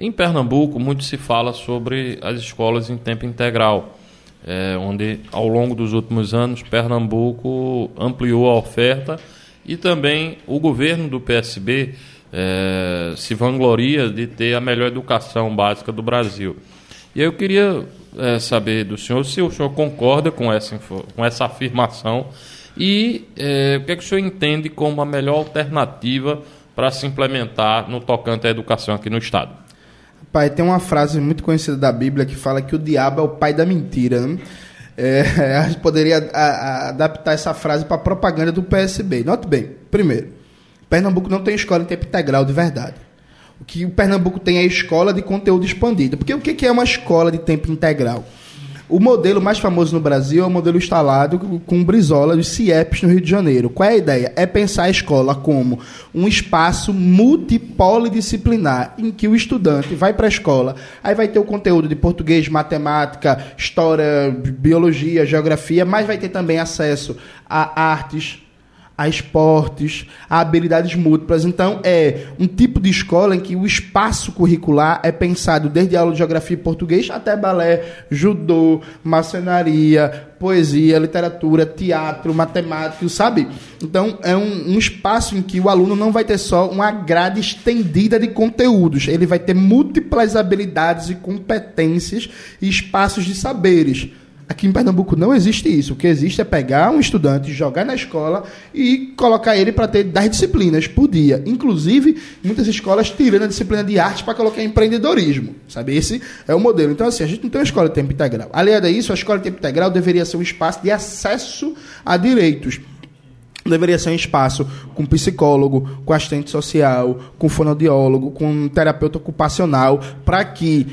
Speaker 2: Em Pernambuco, muito se fala sobre as escolas em tempo integral, é, onde, ao longo dos últimos anos, Pernambuco ampliou a oferta e também o governo do PSB é, se vangloria de ter a melhor educação básica do Brasil. E eu queria é, saber do senhor se o senhor concorda com essa, com essa afirmação e o que, é que o senhor entende como a melhor alternativa para se implementar no tocante à educação aqui no Estado.
Speaker 4: Pai, tem uma frase muito conhecida da Bíblia que fala que o diabo é o pai da mentira. Né? É, a gente poderia a, a, adaptar essa frase para propaganda do PSB. Note bem, primeiro, Pernambuco não tem escola em tempo integral de verdade. O que o Pernambuco tem é escola de conteúdo expandido. Porque o que é uma escola de tempo integral? O modelo mais famoso no Brasil é o modelo instalado com Brizola dos CIEPs no Rio de Janeiro. Qual é a ideia? É pensar a escola como um espaço multipolidisciplinar em que o estudante vai para a escola, aí vai ter o conteúdo de português, matemática, história, biologia, geografia, mas vai ter também acesso a artes, a esportes, a habilidades múltiplas. Então, é um tipo de escola em que o espaço curricular é pensado desde aula de geografia e português até balé, judô, maçonaria, poesia, literatura, teatro, matemática, sabe? Então, é um, um, espaço em que o aluno não vai ter só uma grade estendida de conteúdos, ele vai ter múltiplas habilidades e competências e espaços de saberes. Aqui em Pernambuco não existe isso. O que existe é pegar um estudante, jogar na escola e colocar ele para ter 10 disciplinas por dia. Inclusive, muitas escolas tirando a disciplina de arte para colocar empreendedorismo. Sabe? Esse é o modelo. Então, assim, a gente não tem uma escola de tempo integral. Aliado a isso, a escola de tempo integral deveria ser um espaço de acesso a direitos deveria ser um espaço com psicólogo, com assistente social, com fonoaudiólogo, com terapeuta ocupacional, para que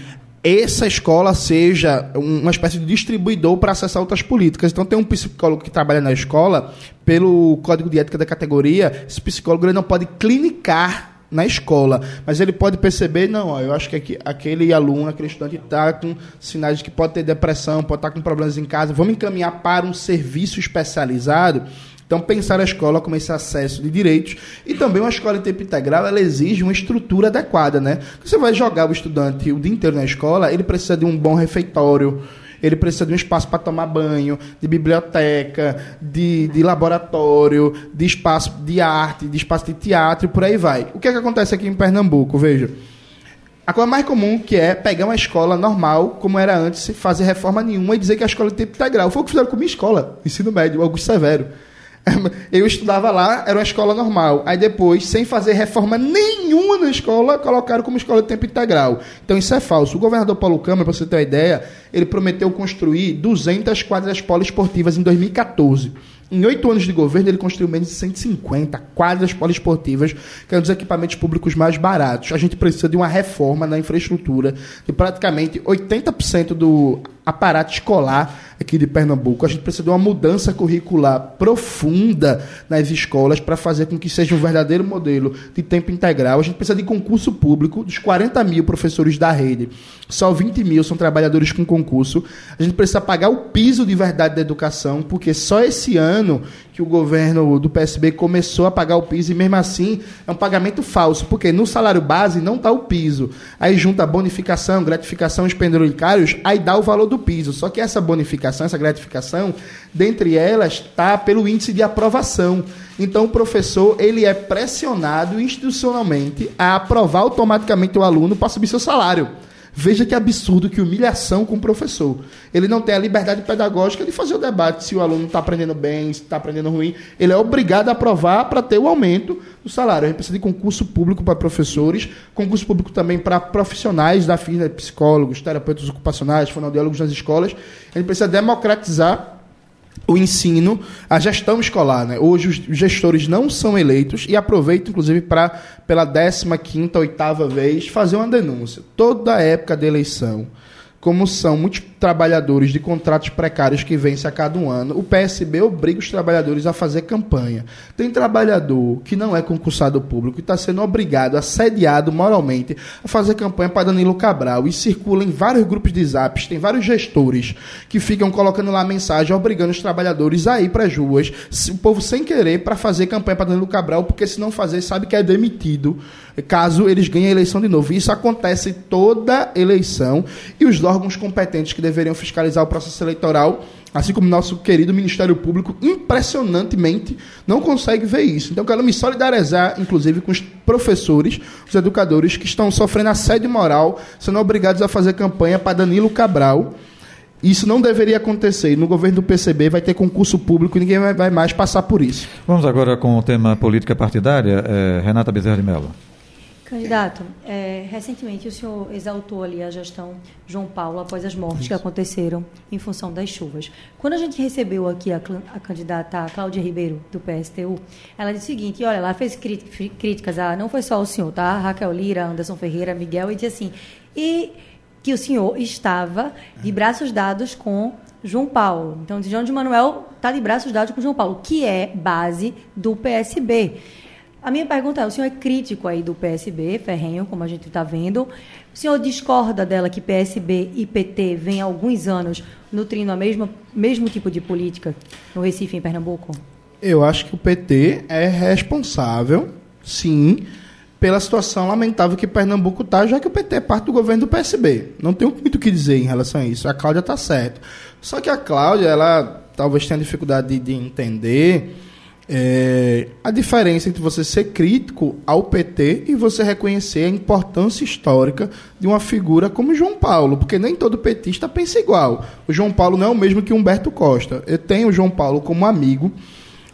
Speaker 4: essa escola seja uma espécie de distribuidor para acessar outras políticas. Então, tem um psicólogo que trabalha na escola, pelo código de ética da categoria, esse psicólogo ele não pode clinicar na escola, mas ele pode perceber, não, ó, eu acho que aquele aluno, aquele estudante está com sinais de que pode ter depressão, pode estar tá com problemas em casa, vamos encaminhar para um serviço especializado então, pensar a escola como esse acesso de direitos e também uma escola em tempo integral, ela exige uma estrutura adequada, né? Você vai jogar o estudante o dia inteiro na escola, ele precisa de um bom refeitório, ele precisa de um espaço para tomar banho, de biblioteca, de, de laboratório, de espaço de arte, de espaço de teatro e por aí vai. O que é que acontece aqui em Pernambuco? Veja. A coisa mais comum que é pegar uma escola normal, como era antes, fazer reforma nenhuma e dizer que a escola é tempo integral. Foi o que fizeram com a minha escola, ensino médio, Augusto Severo. Eu estudava lá, era uma escola normal. Aí depois, sem fazer reforma nenhuma na escola, colocaram como escola de tempo integral. Então isso é falso. O governador Paulo Câmara, para você ter uma ideia, ele prometeu construir 200 quadras poliesportivas em 2014. Em oito anos de governo, ele construiu menos de 150 quadras poliesportivas, que é um dos equipamentos públicos mais baratos. A gente precisa de uma reforma na infraestrutura de praticamente 80% do aparato escolar aqui de Pernambuco. A gente precisa de uma mudança curricular profunda nas escolas para fazer com que seja um verdadeiro modelo de tempo integral. A gente precisa de concurso público dos 40 mil professores da rede. Só 20 mil são trabalhadores com concurso. A gente precisa pagar o piso de verdade da educação, porque só esse ano que o governo do PSB começou a pagar o piso e mesmo assim é um pagamento falso, porque no salário base não está o piso. Aí junta bonificação, gratificação, os penduricários, aí dá o valor do piso. Só que essa bonificação, essa gratificação, dentre elas está pelo índice de aprovação. Então o professor ele é pressionado institucionalmente a aprovar automaticamente o aluno para subir seu salário. Veja que absurdo, que humilhação com o professor. Ele não tem a liberdade pedagógica de fazer o debate se o aluno está aprendendo bem, se está aprendendo ruim. Ele é obrigado a aprovar para ter o aumento do salário. A gente precisa de concurso público para professores, concurso público também para profissionais da FINA, psicólogos, terapeutas ocupacionais, fonoaudiólogos nas escolas. A gente precisa democratizar o ensino, a gestão escolar. Né? Hoje os gestores não são eleitos e aproveito, inclusive, para, pela 15 quinta, oitava vez, fazer uma denúncia. Toda época de eleição, como são muitos trabalhadores de contratos precários que vencem a cada um ano, o PSB obriga os trabalhadores a fazer campanha. Tem trabalhador que não é concursado público e está sendo obrigado, assediado moralmente, a fazer campanha para Danilo Cabral e circula em vários grupos de zaps, tem vários gestores que ficam colocando lá mensagem obrigando os trabalhadores a ir para as ruas, o povo sem querer, para fazer campanha para Danilo Cabral, porque se não fazer, sabe que é demitido caso eles ganhem a eleição de novo. Isso acontece toda eleição e os órgãos competentes que deveriam fiscalizar o processo eleitoral, assim como nosso querido Ministério Público, impressionantemente não consegue ver isso. Então, quero me solidarizar, inclusive, com os professores, os educadores que estão sofrendo assédio moral, sendo obrigados a fazer campanha para Danilo Cabral. Isso não deveria acontecer. No governo do PCB vai ter concurso público e ninguém vai mais passar por isso.
Speaker 3: Vamos agora com o tema política partidária. É, Renata Bezerra de Mello.
Speaker 6: Candidato, é, recentemente o senhor exaltou ali a gestão João Paulo após as mortes Isso. que aconteceram em função das chuvas. Quando a gente recebeu aqui a, a candidata Cláudia Ribeiro, do PSTU, ela disse o seguinte, olha, ela fez críticas a, não foi só o senhor, tá? Raquel Lira, Anderson Ferreira, Miguel, e disse assim, e que o senhor estava de braços dados com João Paulo. Então, João de Manuel está de braços dados com João Paulo, que é base do PSB. A minha pergunta é: o senhor é crítico aí do PSB, ferrenho, como a gente está vendo. O senhor discorda dela que PSB e PT vêm há alguns anos nutrindo a mesma mesmo tipo de política no Recife, em Pernambuco?
Speaker 4: Eu acho que o PT é responsável, sim, pela situação lamentável que Pernambuco está, já que o PT é parte do governo do PSB. Não tenho muito o que dizer em relação a isso. A Cláudia está certa. Só que a Cláudia, ela talvez tenha dificuldade de, de entender é, a diferença entre você ser crítico ao PT e você reconhecer a importância histórica de uma figura como João Paulo, porque nem todo petista pensa igual. O João Paulo não é o mesmo que Humberto Costa. Eu tenho o João Paulo como amigo,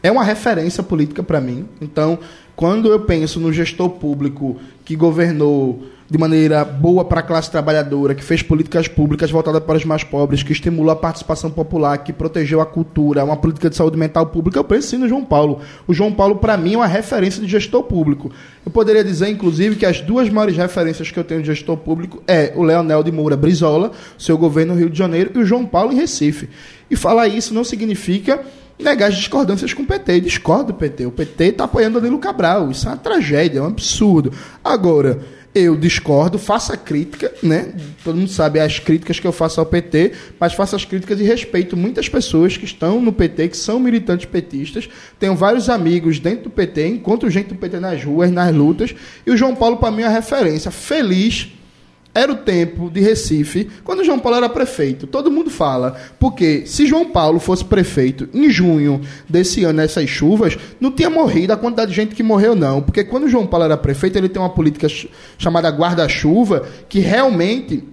Speaker 4: é uma referência política para mim. Então, quando eu penso no gestor público que governou de maneira boa para a classe trabalhadora, que fez políticas públicas voltadas para os mais pobres, que estimulou a participação popular, que protegeu a cultura, uma política de saúde mental pública, eu penso sim no João Paulo. O João Paulo, para mim, é uma referência de gestor público. Eu poderia dizer, inclusive, que as duas maiores referências que eu tenho de gestor público é o Leonel de Moura Brizola, seu governo no Rio de Janeiro, e o João Paulo em Recife. E falar isso não significa negar as discordâncias com o PT. Discordo do PT. O PT está apoiando Danilo Cabral. Isso é uma tragédia, é um absurdo. Agora eu discordo, faço a crítica, né? Todo mundo sabe as críticas que eu faço ao PT, mas faço as críticas e respeito muitas pessoas que estão no PT, que são militantes petistas. Tenho vários amigos dentro do PT, encontro gente do PT nas ruas, nas lutas. E o João Paulo, para mim, é uma referência. Feliz era o tempo de Recife, quando João Paulo era prefeito. Todo mundo fala. Porque se João Paulo fosse prefeito em junho desse ano, nessas chuvas, não tinha morrido a quantidade de gente que morreu, não. Porque quando João Paulo era prefeito, ele tem uma política chamada guarda-chuva, que realmente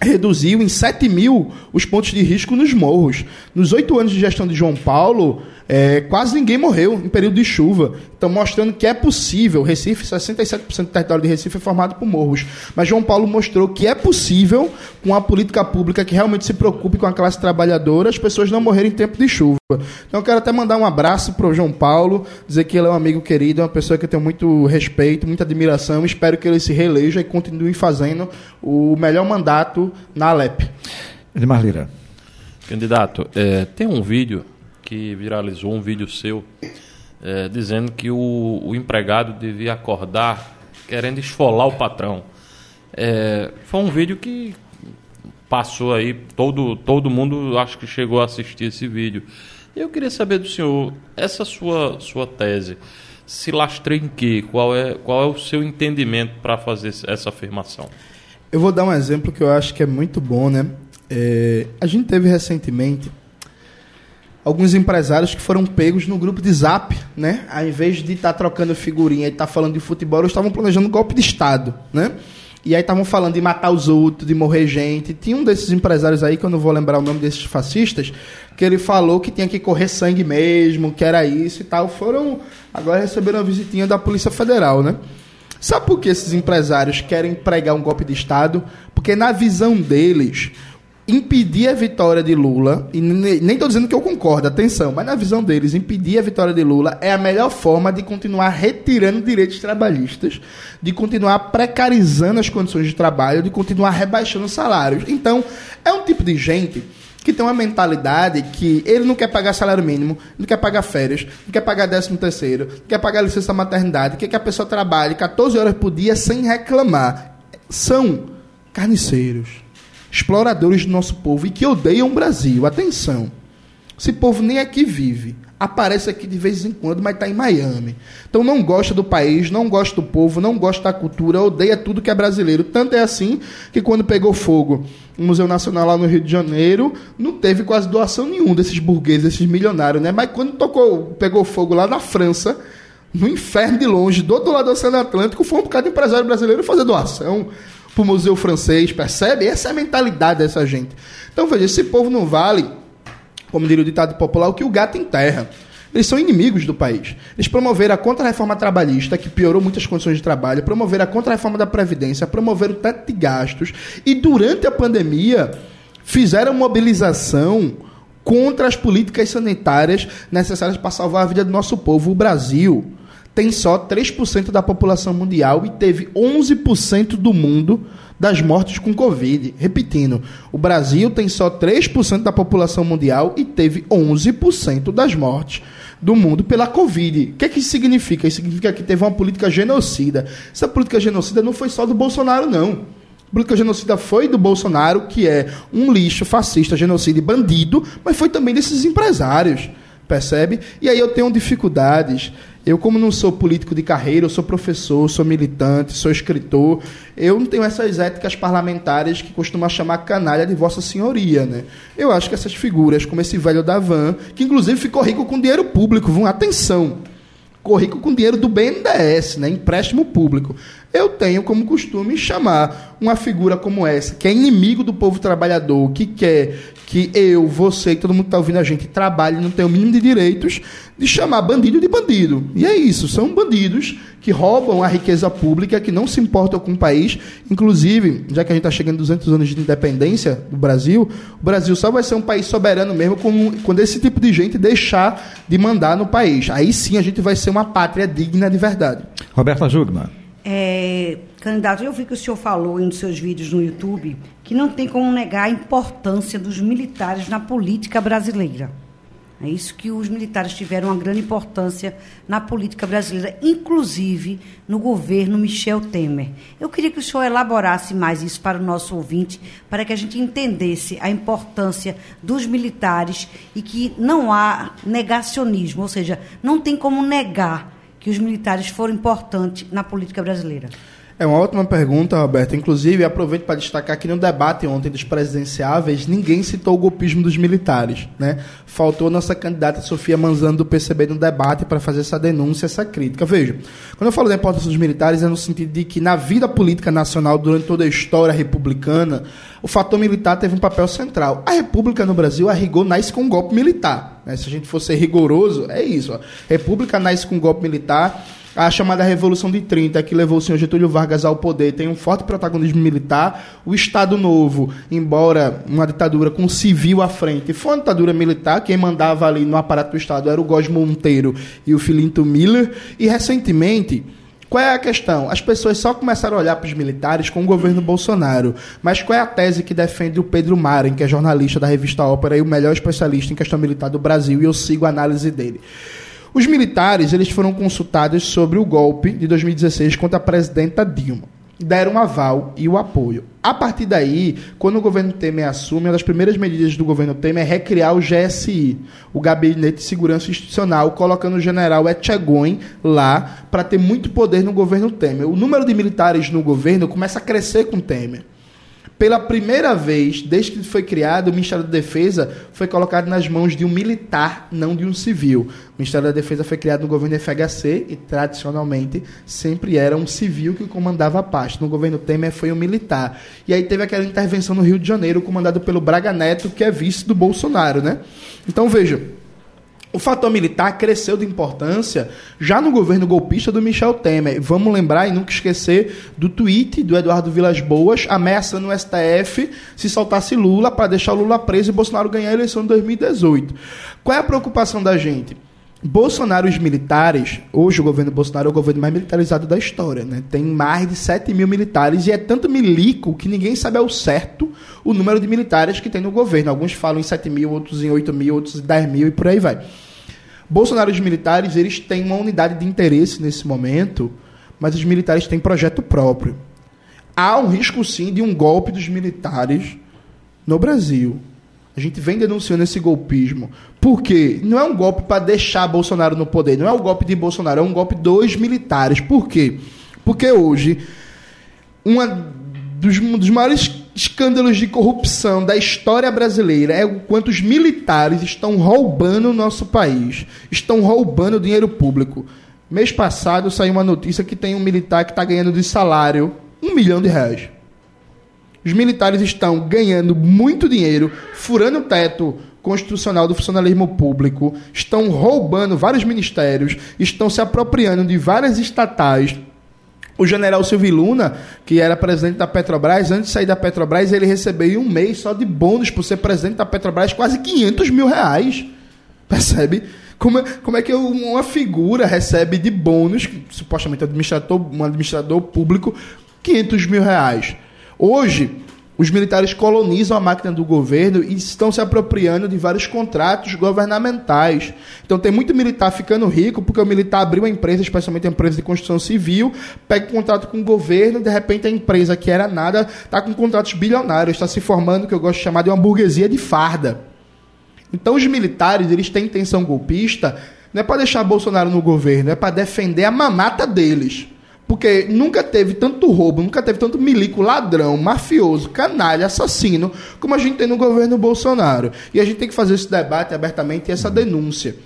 Speaker 4: reduziu em 7 mil os pontos de risco nos morros. Nos oito anos de gestão de João Paulo, é, quase ninguém morreu em período de chuva. Então, mostrando que é possível. Recife, 67% do território de Recife é formado por morros. Mas João Paulo mostrou que é possível, com a política pública que realmente se preocupe com a classe trabalhadora, as pessoas não morrerem em tempo de chuva. Então, eu quero até mandar um abraço para o João Paulo, dizer que ele é um amigo querido, é uma pessoa que eu tenho muito respeito, muita admiração. Espero que ele se reeleja e continue fazendo o melhor mandato na Alep.
Speaker 3: Edmar Lira.
Speaker 2: Candidato, é, tem um vídeo que viralizou um vídeo seu é, dizendo que o, o, empregado devia acordar querendo esfolar o patrão. É, foi um vídeo que passou aí, todo, todo mundo acho que chegou a assistir esse vídeo. Eu queria saber do senhor, essa sua, sua tese se lastreia em quê? Qual é, qual é o seu entendimento para fazer essa afirmação?
Speaker 4: Eu vou dar um exemplo que eu acho que é muito bom, né? É, a gente teve recentemente alguns empresários que foram pegos no grupo de Zap, né? Ao invés de estar tá trocando figurinha e estar tá falando de futebol, eles estavam planejando um golpe de Estado, né? E aí estavam falando de matar os outros, de morrer gente. Tinha um desses empresários aí, que eu não vou lembrar o nome desses fascistas, que ele falou que tinha que correr sangue mesmo, que era isso e tal. Foram. Agora receberam uma visitinha da Polícia Federal, né? Sabe por que esses empresários querem pregar um golpe de Estado? Porque na visão deles, impedir a vitória de Lula, e nem estou dizendo que eu concordo, atenção, mas na visão deles, impedir a vitória de Lula é a melhor forma de continuar retirando direitos trabalhistas, de continuar precarizando as condições de trabalho, de continuar rebaixando salários. Então, é um tipo de gente que tem uma mentalidade que ele não quer pagar salário mínimo, não quer pagar férias, não quer pagar décimo terceiro, não quer pagar licença maternidade, quer que a pessoa trabalhe 14 horas por dia sem reclamar. São carniceiros exploradores do nosso povo e que odeiam o Brasil. Atenção. Esse povo nem aqui vive. Aparece aqui de vez em quando, mas está em Miami. Então não gosta do país, não gosta do povo, não gosta da cultura, odeia tudo que é brasileiro. Tanto é assim que quando pegou fogo no Museu Nacional lá no Rio de Janeiro, não teve quase doação nenhuma desses burgueses, desses milionários, né? Mas quando tocou, pegou fogo lá na França, no inferno de longe, do outro lado do Oceano Atlântico, foi um bocado de empresário brasileiro fazer doação para o Museu Francês, percebe? Essa é a mentalidade dessa gente. Então, veja, esse povo não vale, como diria o ditado popular, o que o gato enterra. Eles são inimigos do país. Eles promoveram a contra-reforma trabalhista, que piorou muitas condições de trabalho, promoveram a contra-reforma da Previdência, promoveram o teto de gastos, e durante a pandemia fizeram mobilização contra as políticas sanitárias necessárias para salvar a vida do nosso povo. O Brasil tem só 3% da população mundial e teve 11% do mundo das mortes com Covid. Repetindo, o Brasil tem só 3% da população mundial e teve 11% das mortes do mundo pela Covid. O que, é que isso significa? Isso significa que teve uma política genocida. Essa política genocida não foi só do Bolsonaro, não. A política genocida foi do Bolsonaro, que é um lixo fascista, genocida e bandido, mas foi também desses empresários. Percebe? E aí eu tenho dificuldades eu, como não sou político de carreira, eu sou professor, sou militante, sou escritor, eu não tenho essas éticas parlamentares que costumam chamar canalha de Vossa Senhoria, né? Eu acho que essas figuras, como esse velho da van, que inclusive ficou rico com dinheiro público, vão, atenção, ficou rico com dinheiro do BNDES, né? empréstimo público. Eu tenho como costume chamar uma figura como essa, que é inimigo do povo trabalhador, que quer que eu, você e todo mundo que está ouvindo a gente trabalhe e não tem o mínimo de direitos, de chamar bandido de bandido. E é isso, são bandidos que roubam a riqueza pública, que não se importam com o país. Inclusive, já que a gente está chegando a 200 anos de independência do Brasil, o Brasil só vai ser um país soberano mesmo quando esse tipo de gente deixar de mandar no país. Aí sim a gente vai ser uma pátria digna de verdade.
Speaker 3: Roberta Jugman.
Speaker 5: É, candidato, eu vi que o senhor falou em um dos seus vídeos no YouTube que não tem como negar a importância dos militares na política brasileira. É isso que os militares tiveram uma grande importância na política brasileira, inclusive no governo Michel Temer. Eu queria que o senhor elaborasse mais isso para o nosso ouvinte, para que a gente entendesse a importância dos militares e que não há negacionismo, ou seja, não tem como negar que os militares foram importantes na política brasileira?
Speaker 4: É uma ótima pergunta, Roberto. Inclusive, aproveito para destacar que no debate ontem dos presidenciáveis, ninguém citou o golpismo dos militares. Né? Faltou nossa candidata Sofia Manzano do PCB no debate para fazer essa denúncia, essa crítica. Veja, quando eu falo da importância dos militares, é no sentido de que na vida política nacional, durante toda a história republicana, o fator militar teve um papel central. A República no Brasil, a rigor, nasce com um golpe militar. Né? Se a gente fosse rigoroso, é isso. Ó. República nasce com um golpe militar a chamada Revolução de 30, que levou o senhor Getúlio Vargas ao poder, tem um forte protagonismo militar. O Estado Novo, embora uma ditadura com civil à frente, foi uma ditadura militar. Quem mandava ali no aparato do Estado era o Góes Monteiro e o Filinto Miller. E recentemente. Qual é a questão? As pessoas só começaram a olhar para os militares com o governo Bolsonaro. Mas qual é a tese que defende o Pedro Maren, que é jornalista da revista Ópera e o melhor especialista em questão militar do Brasil, e eu sigo a análise dele. Os militares eles foram consultados sobre o golpe de 2016 contra a presidenta Dilma. Deram aval e o apoio. A partir daí, quando o governo Temer assume, uma das primeiras medidas do governo Temer é recriar o GSI, o Gabinete de Segurança Institucional, colocando o general Etchegoin lá para ter muito poder no governo Temer. O número de militares no governo começa a crescer com Temer. Pela primeira vez, desde que foi criado, o Ministério da Defesa foi colocado nas mãos de um militar, não de um civil. O Ministério da Defesa foi criado no governo FHC e, tradicionalmente, sempre era um civil que comandava a pasta. No governo Temer foi um militar. E aí teve aquela intervenção no Rio de Janeiro, comandado pelo Braga Neto, que é vice do Bolsonaro, né? Então, veja, o fator militar cresceu de importância já no governo golpista do Michel Temer. Vamos lembrar e nunca esquecer do tweet do Eduardo Vilas Boas ameaçando o STF se soltasse Lula para deixar Lula preso e Bolsonaro ganhar a eleição de 2018. Qual é a preocupação da gente? Bolsonaro e os militares, hoje o governo Bolsonaro é o governo mais militarizado da história, né? Tem mais de 7 mil militares e é tanto milico que ninguém sabe ao certo o número de militares que tem no governo. Alguns falam em 7 mil, outros em 8 mil, outros em 10 mil e por aí vai. Bolsonaro e os militares, eles têm uma unidade de interesse nesse momento, mas os militares têm projeto próprio. Há um risco, sim, de um golpe dos militares no Brasil. A gente vem denunciando esse golpismo. Por quê? Não é um golpe para deixar Bolsonaro no poder. Não é um golpe de Bolsonaro, é um golpe dos militares. Por quê? Porque hoje, uma dos, um dos maiores escândalos de corrupção da história brasileira é o quanto os militares estão roubando o nosso país. Estão roubando dinheiro público. Mês passado saiu uma notícia que tem um militar que está ganhando de salário um milhão de reais. Os militares estão ganhando muito dinheiro, furando o teto constitucional do funcionalismo público, estão roubando vários ministérios, estão se apropriando de várias estatais. O general Silvio Luna, que era presidente da Petrobras, antes de sair da Petrobras, ele recebeu um mês só de bônus por ser presidente da Petrobras, quase 500 mil reais. Percebe? Como é, como é que uma figura recebe de bônus, supostamente administrador, um administrador público, 500 mil reais? Hoje, os militares colonizam a máquina do governo e estão se apropriando de vários contratos governamentais. Então tem muito militar ficando rico porque o militar abriu uma empresa, especialmente a empresa de construção civil, pega um contrato com o governo, de repente a empresa que era nada está com contratos bilionários, está se formando o que eu gosto de chamar de uma burguesia de farda. Então os militares eles têm intenção golpista, não é para deixar Bolsonaro no governo, é para defender a mamata deles. Porque nunca teve tanto roubo, nunca teve tanto milico, ladrão, mafioso, canalha, assassino, como a gente tem no governo Bolsonaro. E a gente tem que fazer esse debate abertamente e essa denúncia.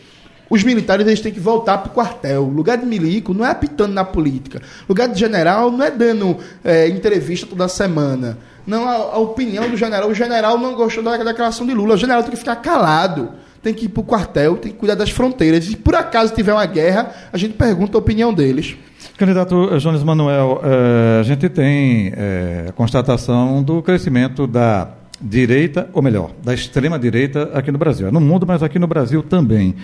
Speaker 4: Os militares eles têm que voltar para o quartel. Lugar de milico não é apitando na política. Lugar de general não é dando é, entrevista toda semana. Não, a, a, opinião do general. O general não gostou da declaração de Lula. O general tem que ficar calado. Tem que ir para o quartel, tem que cuidar das fronteiras. E se por acaso tiver uma guerra, a gente pergunta a opinião deles.
Speaker 3: Candidato Jones Manuel, eh, a gente tem eh, a constatação do crescimento da direita, ou melhor, da extrema-direita aqui no Brasil. É no mundo, mas aqui no Brasil também.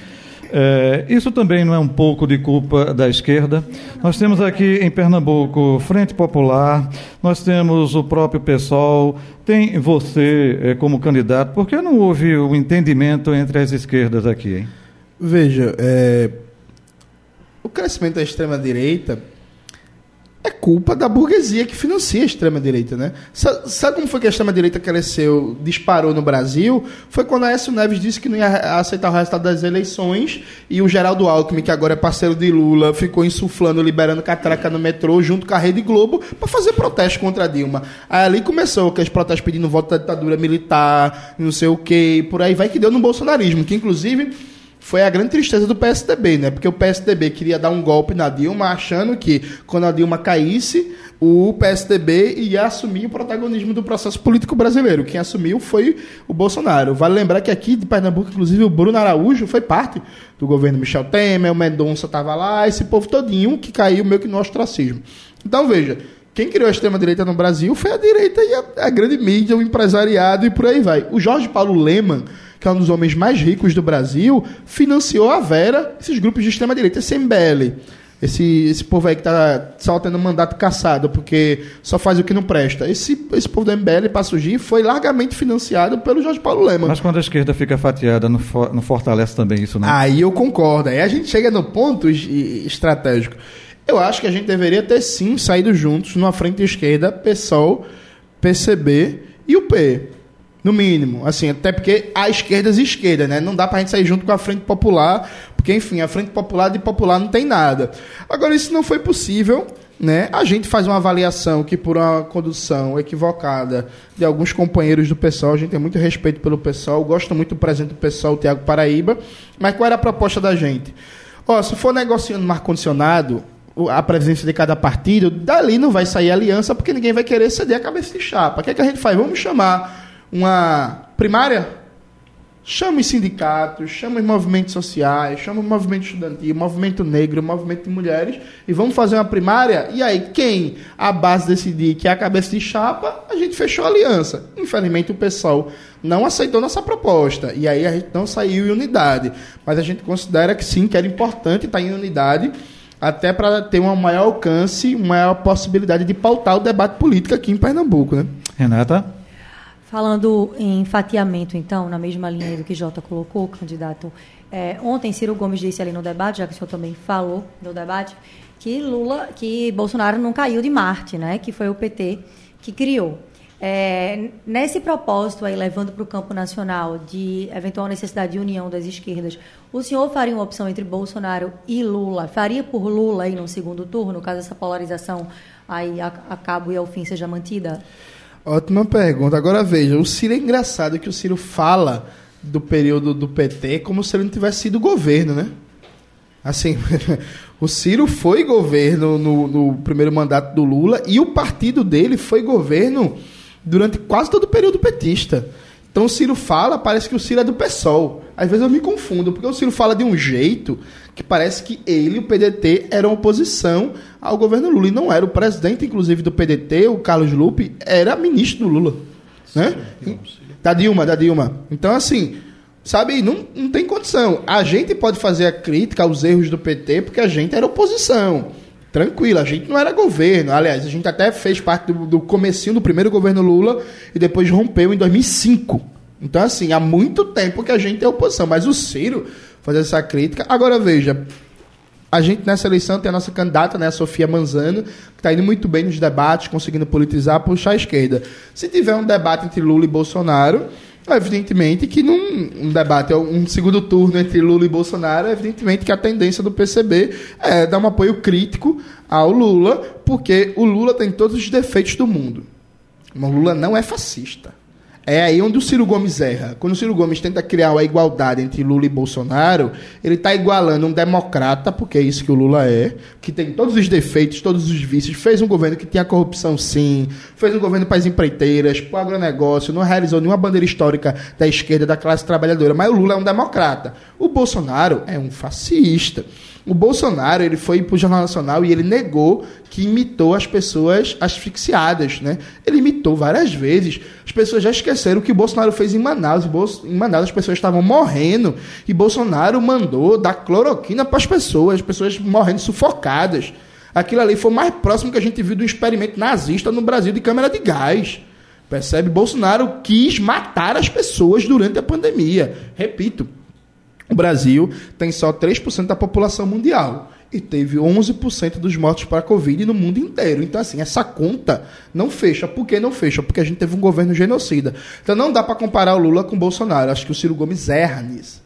Speaker 3: É, isso também não é um pouco de culpa da esquerda. Nós temos aqui em Pernambuco Frente Popular, nós temos o próprio PSOL, tem você é, como candidato. Por que não houve o um entendimento entre as esquerdas aqui, hein?
Speaker 4: Veja, é, o crescimento da extrema-direita é culpa da burguesia que financia a extrema-direita, né? Sabe, como foi que a extrema-direita cresceu, disparou no Brasil? Foi quando a Aécio Neves disse que não ia aceitar o resultado das eleições e o Geraldo Alckmin, que agora é parceiro de Lula, ficou insuflando, liberando catraca no metrô junto com a Rede Globo para fazer protesto contra a Dilma. Aí ali começou aqueles protestos pedindo voto da ditadura militar, não sei o quê, por aí vai que deu no bolsonarismo, que inclusive foi a grande tristeza do PSDB, né? Porque o PSDB queria dar um golpe na Dilma, achando que quando a Dilma caísse, o PSDB ia assumir o protagonismo do processo político brasileiro. Quem assumiu foi o Bolsonaro. Vale lembrar que aqui de Pernambuco, inclusive, o Bruno Araújo foi parte do governo Michel Temer, o Mendonça estava lá, esse povo todinho que caiu meio que no ostracismo. Então, veja, quem criou a extrema-direita no Brasil foi a direita e a, a grande mídia, o empresariado e por aí vai. O Jorge Paulo Leman que é um dos homens mais ricos do Brasil, financiou a Vera, esses grupos de extrema-direita, esse MBL. Esse, esse povo aí que está só tendo mandato caçado porque só faz o que não presta. Esse, esse povo do MBL para surgir foi largamente financiado pelo Jorge Paulo Lema.
Speaker 3: Mas quando a esquerda fica fatiada, não, for, não fortalece também isso, né?
Speaker 4: Aí eu concordo. Aí a gente chega no ponto estratégico. Eu acho que a gente deveria ter sim saído juntos numa frente esquerda, PSOL, PCB e o P. No mínimo, assim, até porque há esquerdas e esquerda, né? Não dá pra gente sair junto com a Frente Popular, porque, enfim, a Frente Popular de popular não tem nada. Agora, isso não foi possível, né? A gente faz uma avaliação que, por uma condução equivocada de alguns companheiros do pessoal, a gente tem muito respeito pelo pessoal, gosto muito do presidente do pessoal, o Tiago Paraíba, mas qual era a proposta da gente? Ó, se for negociando no ar-condicionado, a presidência de cada partido, dali não vai sair aliança, porque ninguém vai querer ceder a cabeça de chapa. O que, é que a gente faz? Vamos chamar uma primária, chama os sindicatos, chama os movimentos sociais, chama o movimento estudantil, movimento negro, movimento de mulheres, e vamos fazer uma primária. E aí, quem a base decidir que é a cabeça de chapa, a gente fechou a aliança. Infelizmente, o pessoal não aceitou nossa proposta. E aí a gente não saiu em unidade. Mas a gente considera que sim, que era importante estar em unidade até para ter um maior alcance, uma maior possibilidade de pautar o debate político aqui em Pernambuco, né?
Speaker 3: Renata?
Speaker 6: Falando em fatiamento, então, na mesma linha do que Jota colocou, candidato, é, ontem Ciro Gomes disse ali no debate, já que o senhor também falou no debate, que Lula, que Bolsonaro não caiu de Marte, né? Que foi o PT que criou. É, nesse propósito aí, levando para o campo nacional de eventual necessidade de união das esquerdas, o senhor faria uma opção entre Bolsonaro e Lula? Faria por Lula aí no segundo turno, caso essa polarização aí a, a cabo e ao fim seja mantida?
Speaker 4: Ótima pergunta. Agora veja, o Ciro é engraçado que o Ciro fala do período do PT como se ele não tivesse sido governo, né? Assim, o Ciro foi governo no, no, primeiro mandato do Lula e o partido dele foi governo durante quase todo o período petista. Então o Ciro fala, parece que o Ciro é do PSOL. Às vezes eu me confundo, porque o Ciro fala de um jeito que parece que ele, o PDT, era oposição ao governo Lula. E não era. O presidente, inclusive, do PDT, o Carlos Lupe, era ministro do Lula. Né? Da Dilma, da Dilma. Então, assim, sabe, não, não tem condição. A gente pode fazer a crítica aos erros do PT porque a gente era oposição. Tranquilo, a gente não era governo. Aliás, a gente até fez parte do, do comecinho do primeiro governo Lula e depois rompeu em 2005. Então, assim, há muito tempo que a gente é oposição. Mas o Ciro fazer essa crítica. Agora, veja, a gente nessa eleição tem a nossa candidata, né, a Sofia Manzano, que está indo muito bem nos debates, conseguindo politizar, puxar a esquerda. Se tiver um debate entre Lula e Bolsonaro, evidentemente que num um debate, um segundo turno entre Lula e Bolsonaro, evidentemente que a tendência do PCB é dar um apoio crítico ao Lula, porque o Lula tem todos os defeitos do mundo. O Lula não é fascista. É aí onde o Ciro Gomes erra. Quando o Ciro Gomes tenta criar uma igualdade entre Lula e Bolsonaro, ele está igualando um democrata, porque é isso que o Lula é, que tem todos os defeitos, todos os vícios, fez um governo que tinha corrupção sim, fez um governo para as empreiteiras, para o agronegócio, não realizou nenhuma bandeira histórica da esquerda, da classe trabalhadora, mas o Lula é um democrata. O Bolsonaro é um fascista. O Bolsonaro ele foi para o Jornal Nacional e ele negou que imitou as pessoas asfixiadas, né? Ele imitou várias vezes. As pessoas já esqueceram o que o Bolsonaro fez em Manaus. Em Manaus as pessoas estavam morrendo e Bolsonaro mandou dar cloroquina para as pessoas, as pessoas morrendo sufocadas. Aquilo ali foi o mais próximo que a gente viu do experimento nazista no Brasil de câmera de gás. Percebe? Bolsonaro quis matar as pessoas durante a pandemia. Repito, o Brasil tem só 3% da população mundial. e teve 11% dos mortos para a Covid no mundo inteiro. Então, assim, essa conta não fecha. Por que não fecha? Porque a gente teve um governo genocida. Então, não dá para comparar o Lula com o Bolsonaro. Acho que o Ciro Gomes erra nisso.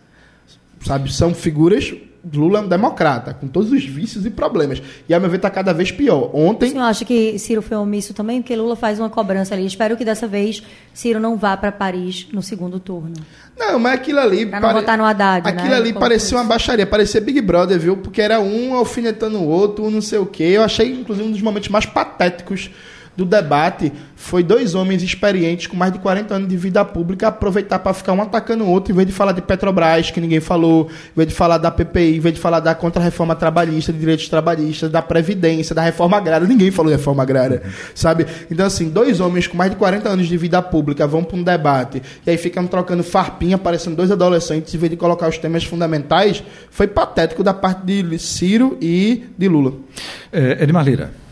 Speaker 4: Sabe, são figuras Lula é um democrata, com todos os vícios e problemas. E, a meu ver, está cada vez pior. Ontem.
Speaker 6: Você não acha que Ciro foi omisso também? Porque Lula faz uma cobrança ali. Espero que dessa vez Ciro não vá para Paris no segundo turno.
Speaker 4: Não, mas aquilo ali.
Speaker 6: Pra não pare... votar no Haddad.
Speaker 4: Aquilo
Speaker 6: né?
Speaker 4: ali parecia uma baixaria, parecia Big Brother, viu? Porque era um alfinetando o outro, um não sei o quê. Eu achei, inclusive, um dos momentos mais patéticos do debate foi dois homens experientes com mais de 40 anos de vida pública aproveitar para ficar um atacando o outro, em vez de falar de Petrobras, que ninguém falou, em vez de falar da PPI, em vez de falar da contra-reforma trabalhista, de direitos trabalhistas, da Previdência, da reforma agrária. Ninguém falou de reforma agrária, sabe? Então, assim, dois homens com mais de 40 anos de vida pública vão para um debate e aí ficam trocando farpinha, parecendo dois adolescentes, em vez de colocar os temas fundamentais, foi patético da parte de Ciro e de Lula.
Speaker 3: É, Edmar Lira.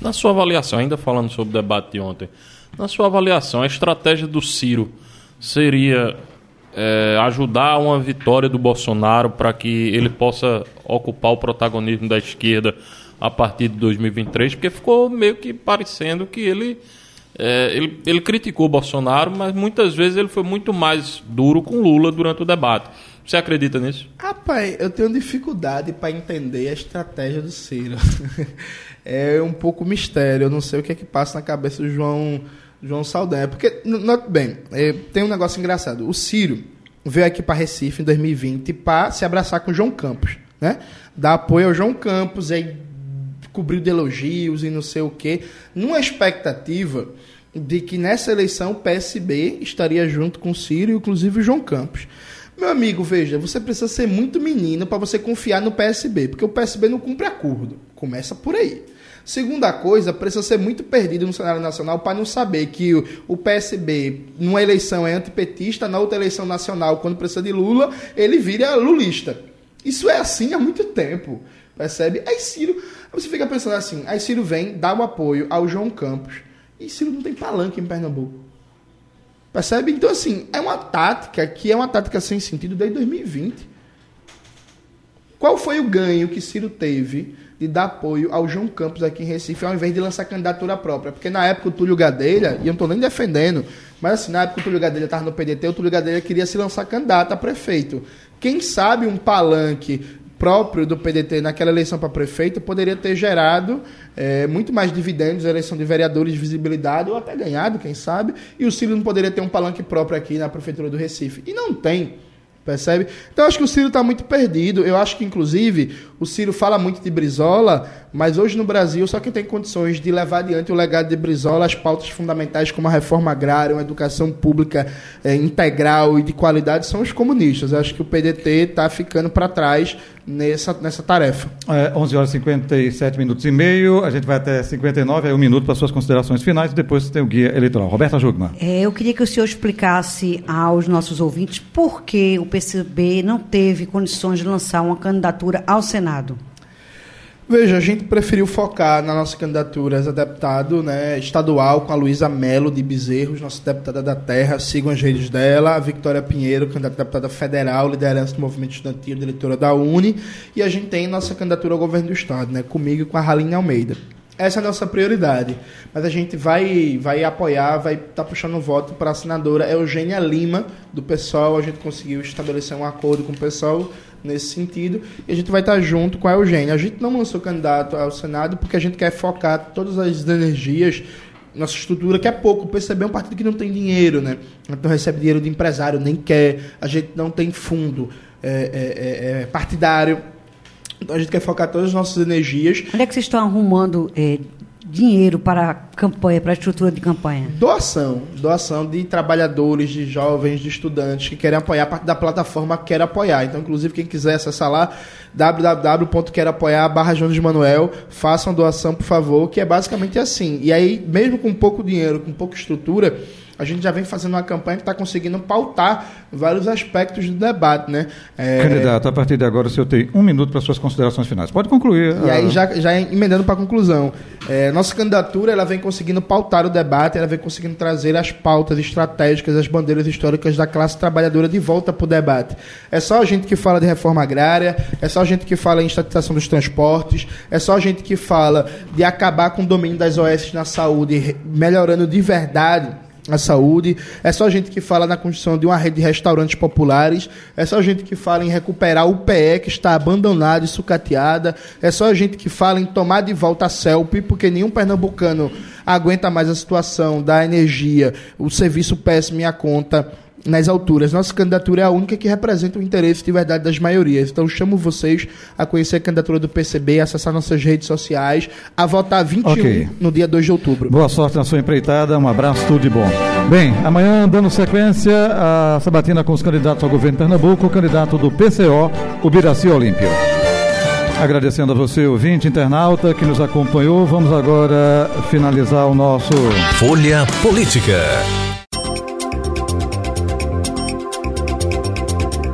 Speaker 2: Na sua avaliação, ainda falando sobre o debate de ontem, na sua avaliação, a estratégia do Ciro seria é, ajudar uma vitória do Bolsonaro para que ele possa ocupar o protagonismo da esquerda a partir de 2023? Porque ficou meio que parecendo que ele, é, ele, ele criticou o Bolsonaro, mas muitas vezes ele foi muito mais duro com Lula durante o debate. Você acredita nisso?
Speaker 4: Rapaz, eu tenho dificuldade para entender a estratégia do Ciro. é um pouco mistério. Eu não sei o que é que passa na cabeça do João, João Saldanha. Porque, not, bem, é, tem um negócio engraçado. O Ciro veio aqui para Recife em 2020 para se abraçar com o João Campos, né? Dar apoio ao João Campos, aí cobriu de elogios e não sei o quê, numa expectativa de que nessa eleição o PSB estaria junto com o Ciro inclusive o João Campos. Meu amigo, veja, você precisa ser muito menino para você confiar no PSB, porque o PSB não cumpre acordo. Começa por aí. Segunda coisa, precisa ser muito perdido no cenário nacional para não saber que o, PSB, numa eleição, é antipetista, na outra eleição nacional, quando precisa de Lula, ele vira lulista. Isso é assim há muito tempo. Percebe? Aí Ciro, você fica pensando assim, aí Ciro vem, dá o apoio ao João Campos. E Ciro não tem palanque em Pernambuco. Percebe? Então, assim, é uma tática que é uma tática sem sentido desde 2020. Qual foi o ganho que Ciro teve de dar apoio ao João Campos aqui em Recife, ao invés de lançar candidatura própria. Porque na época o Túlio Gadelha, e eu não estou nem defendendo, mas assim, na época o Túlio Gadelha estava no PDT, o Túlio Gadelha queria se lançar candidato a prefeito. Quem sabe um palanque próprio do PDT naquela eleição para prefeito poderia ter gerado é, muito mais dividendos, eleição de vereadores, visibilidade, ou até ganhado, quem sabe, e o Ciro não poderia ter um palanque próprio aqui na prefeitura do Recife. E não tem. Percebe? Então eu acho que o Ciro está muito perdido. Eu acho que, inclusive, o Ciro fala muito de Brizola, mas hoje no Brasil, só quem tem condições de levar adiante o legado de Brizola, as pautas fundamentais como a reforma agrária, uma educação pública é, integral e de qualidade, são os comunistas. Eu acho que o PDT está ficando para trás nessa, nessa tarefa.
Speaker 3: É, 11 horas e 57 minutos e meio, a gente vai até 59, aí um minuto para suas considerações finais e depois tem o guia eleitoral. Roberta Jugman.
Speaker 5: É, eu queria que o senhor explicasse aos nossos ouvintes por que o PCB não teve condições de lançar uma candidatura ao Senado.
Speaker 4: Veja, a gente preferiu focar na nossa candidatura a deputado né, estadual com a Luísa Melo de Bezerros, nossa deputada da Terra. Sigam as redes dela. A Victoria Pinheiro, candidata a deputada federal, liderança do movimento estudantil, diretora da Uni. E a gente tem nossa candidatura ao governo do Estado, né, comigo e com a Raline Almeida. Essa é a nossa prioridade. Mas a gente vai, vai apoiar, vai estar tá puxando voto para a senadora Eugênia Lima, do PSOL. A gente conseguiu estabelecer um acordo com o PSOL nesse sentido. E a gente vai estar junto com a Eugênia. A gente não lançou candidato ao Senado porque a gente quer focar todas as energias nossa estrutura, que é pouco. PCB é um partido que não tem dinheiro, né? Não recebe dinheiro de empresário, nem quer. A gente não tem fundo é, é, é, é partidário. Então a gente quer focar todas as nossas energias.
Speaker 5: Onde é que vocês estão arrumando dinheiro para a campanha, para a estrutura de campanha?
Speaker 4: Doação. Doação de trabalhadores, de jovens, de estudantes que querem apoiar, parte da plataforma Quer Apoiar. Então, inclusive, quem quiser acessar lá, www.querapoiar barra Jones Manuel, façam doação, por favor, que é basicamente assim. E aí, mesmo com pouco dinheiro, com pouca estrutura, a gente já vem fazendo uma campanha que está conseguindo pautar vários aspectos do debate, né?
Speaker 3: É... Candidato, a partir de agora o senhor tem um minuto para suas considerações finais. Pode concluir.
Speaker 4: E aí, já, já emendando para a conclusão, é, nossa candidatura ela vem conseguindo pautar o debate, ela vem conseguindo trazer as pautas estratégicas, as bandeiras históricas da classe trabalhadora de volta para o debate. É só a gente que fala de reforma agrária, é só a gente que fala em estatização dos transportes, é só a gente que fala de acabar com o domínio das OS na saúde, melhorando de verdade a saúde, é só gente que fala na construção de uma rede de restaurantes populares, é só gente que fala em recuperar o PE que está abandonado e sucateada, é só gente que fala em tomar de volta a CELP, porque nenhum pernambucano aguenta mais a situação da energia, o serviço péssimo e a conta nas alturas. Nossa candidatura é a única que representa o interesse de verdade das maiorias. Então, chamo vocês a conhecer a candidatura do PCB, a acessar nossas redes sociais, a votar 21 okay. no dia 2 de outubro.
Speaker 3: Boa sorte na sua empreitada, um abraço, tudo de bom. Bem, amanhã, dando sequência, a sabatina com os candidatos ao governo de Pernambuco, o candidato do PCO, o Biraci Olímpio. Agradecendo a você, ouvinte, internauta, que nos acompanhou. Vamos agora finalizar o nosso
Speaker 1: Folha Política.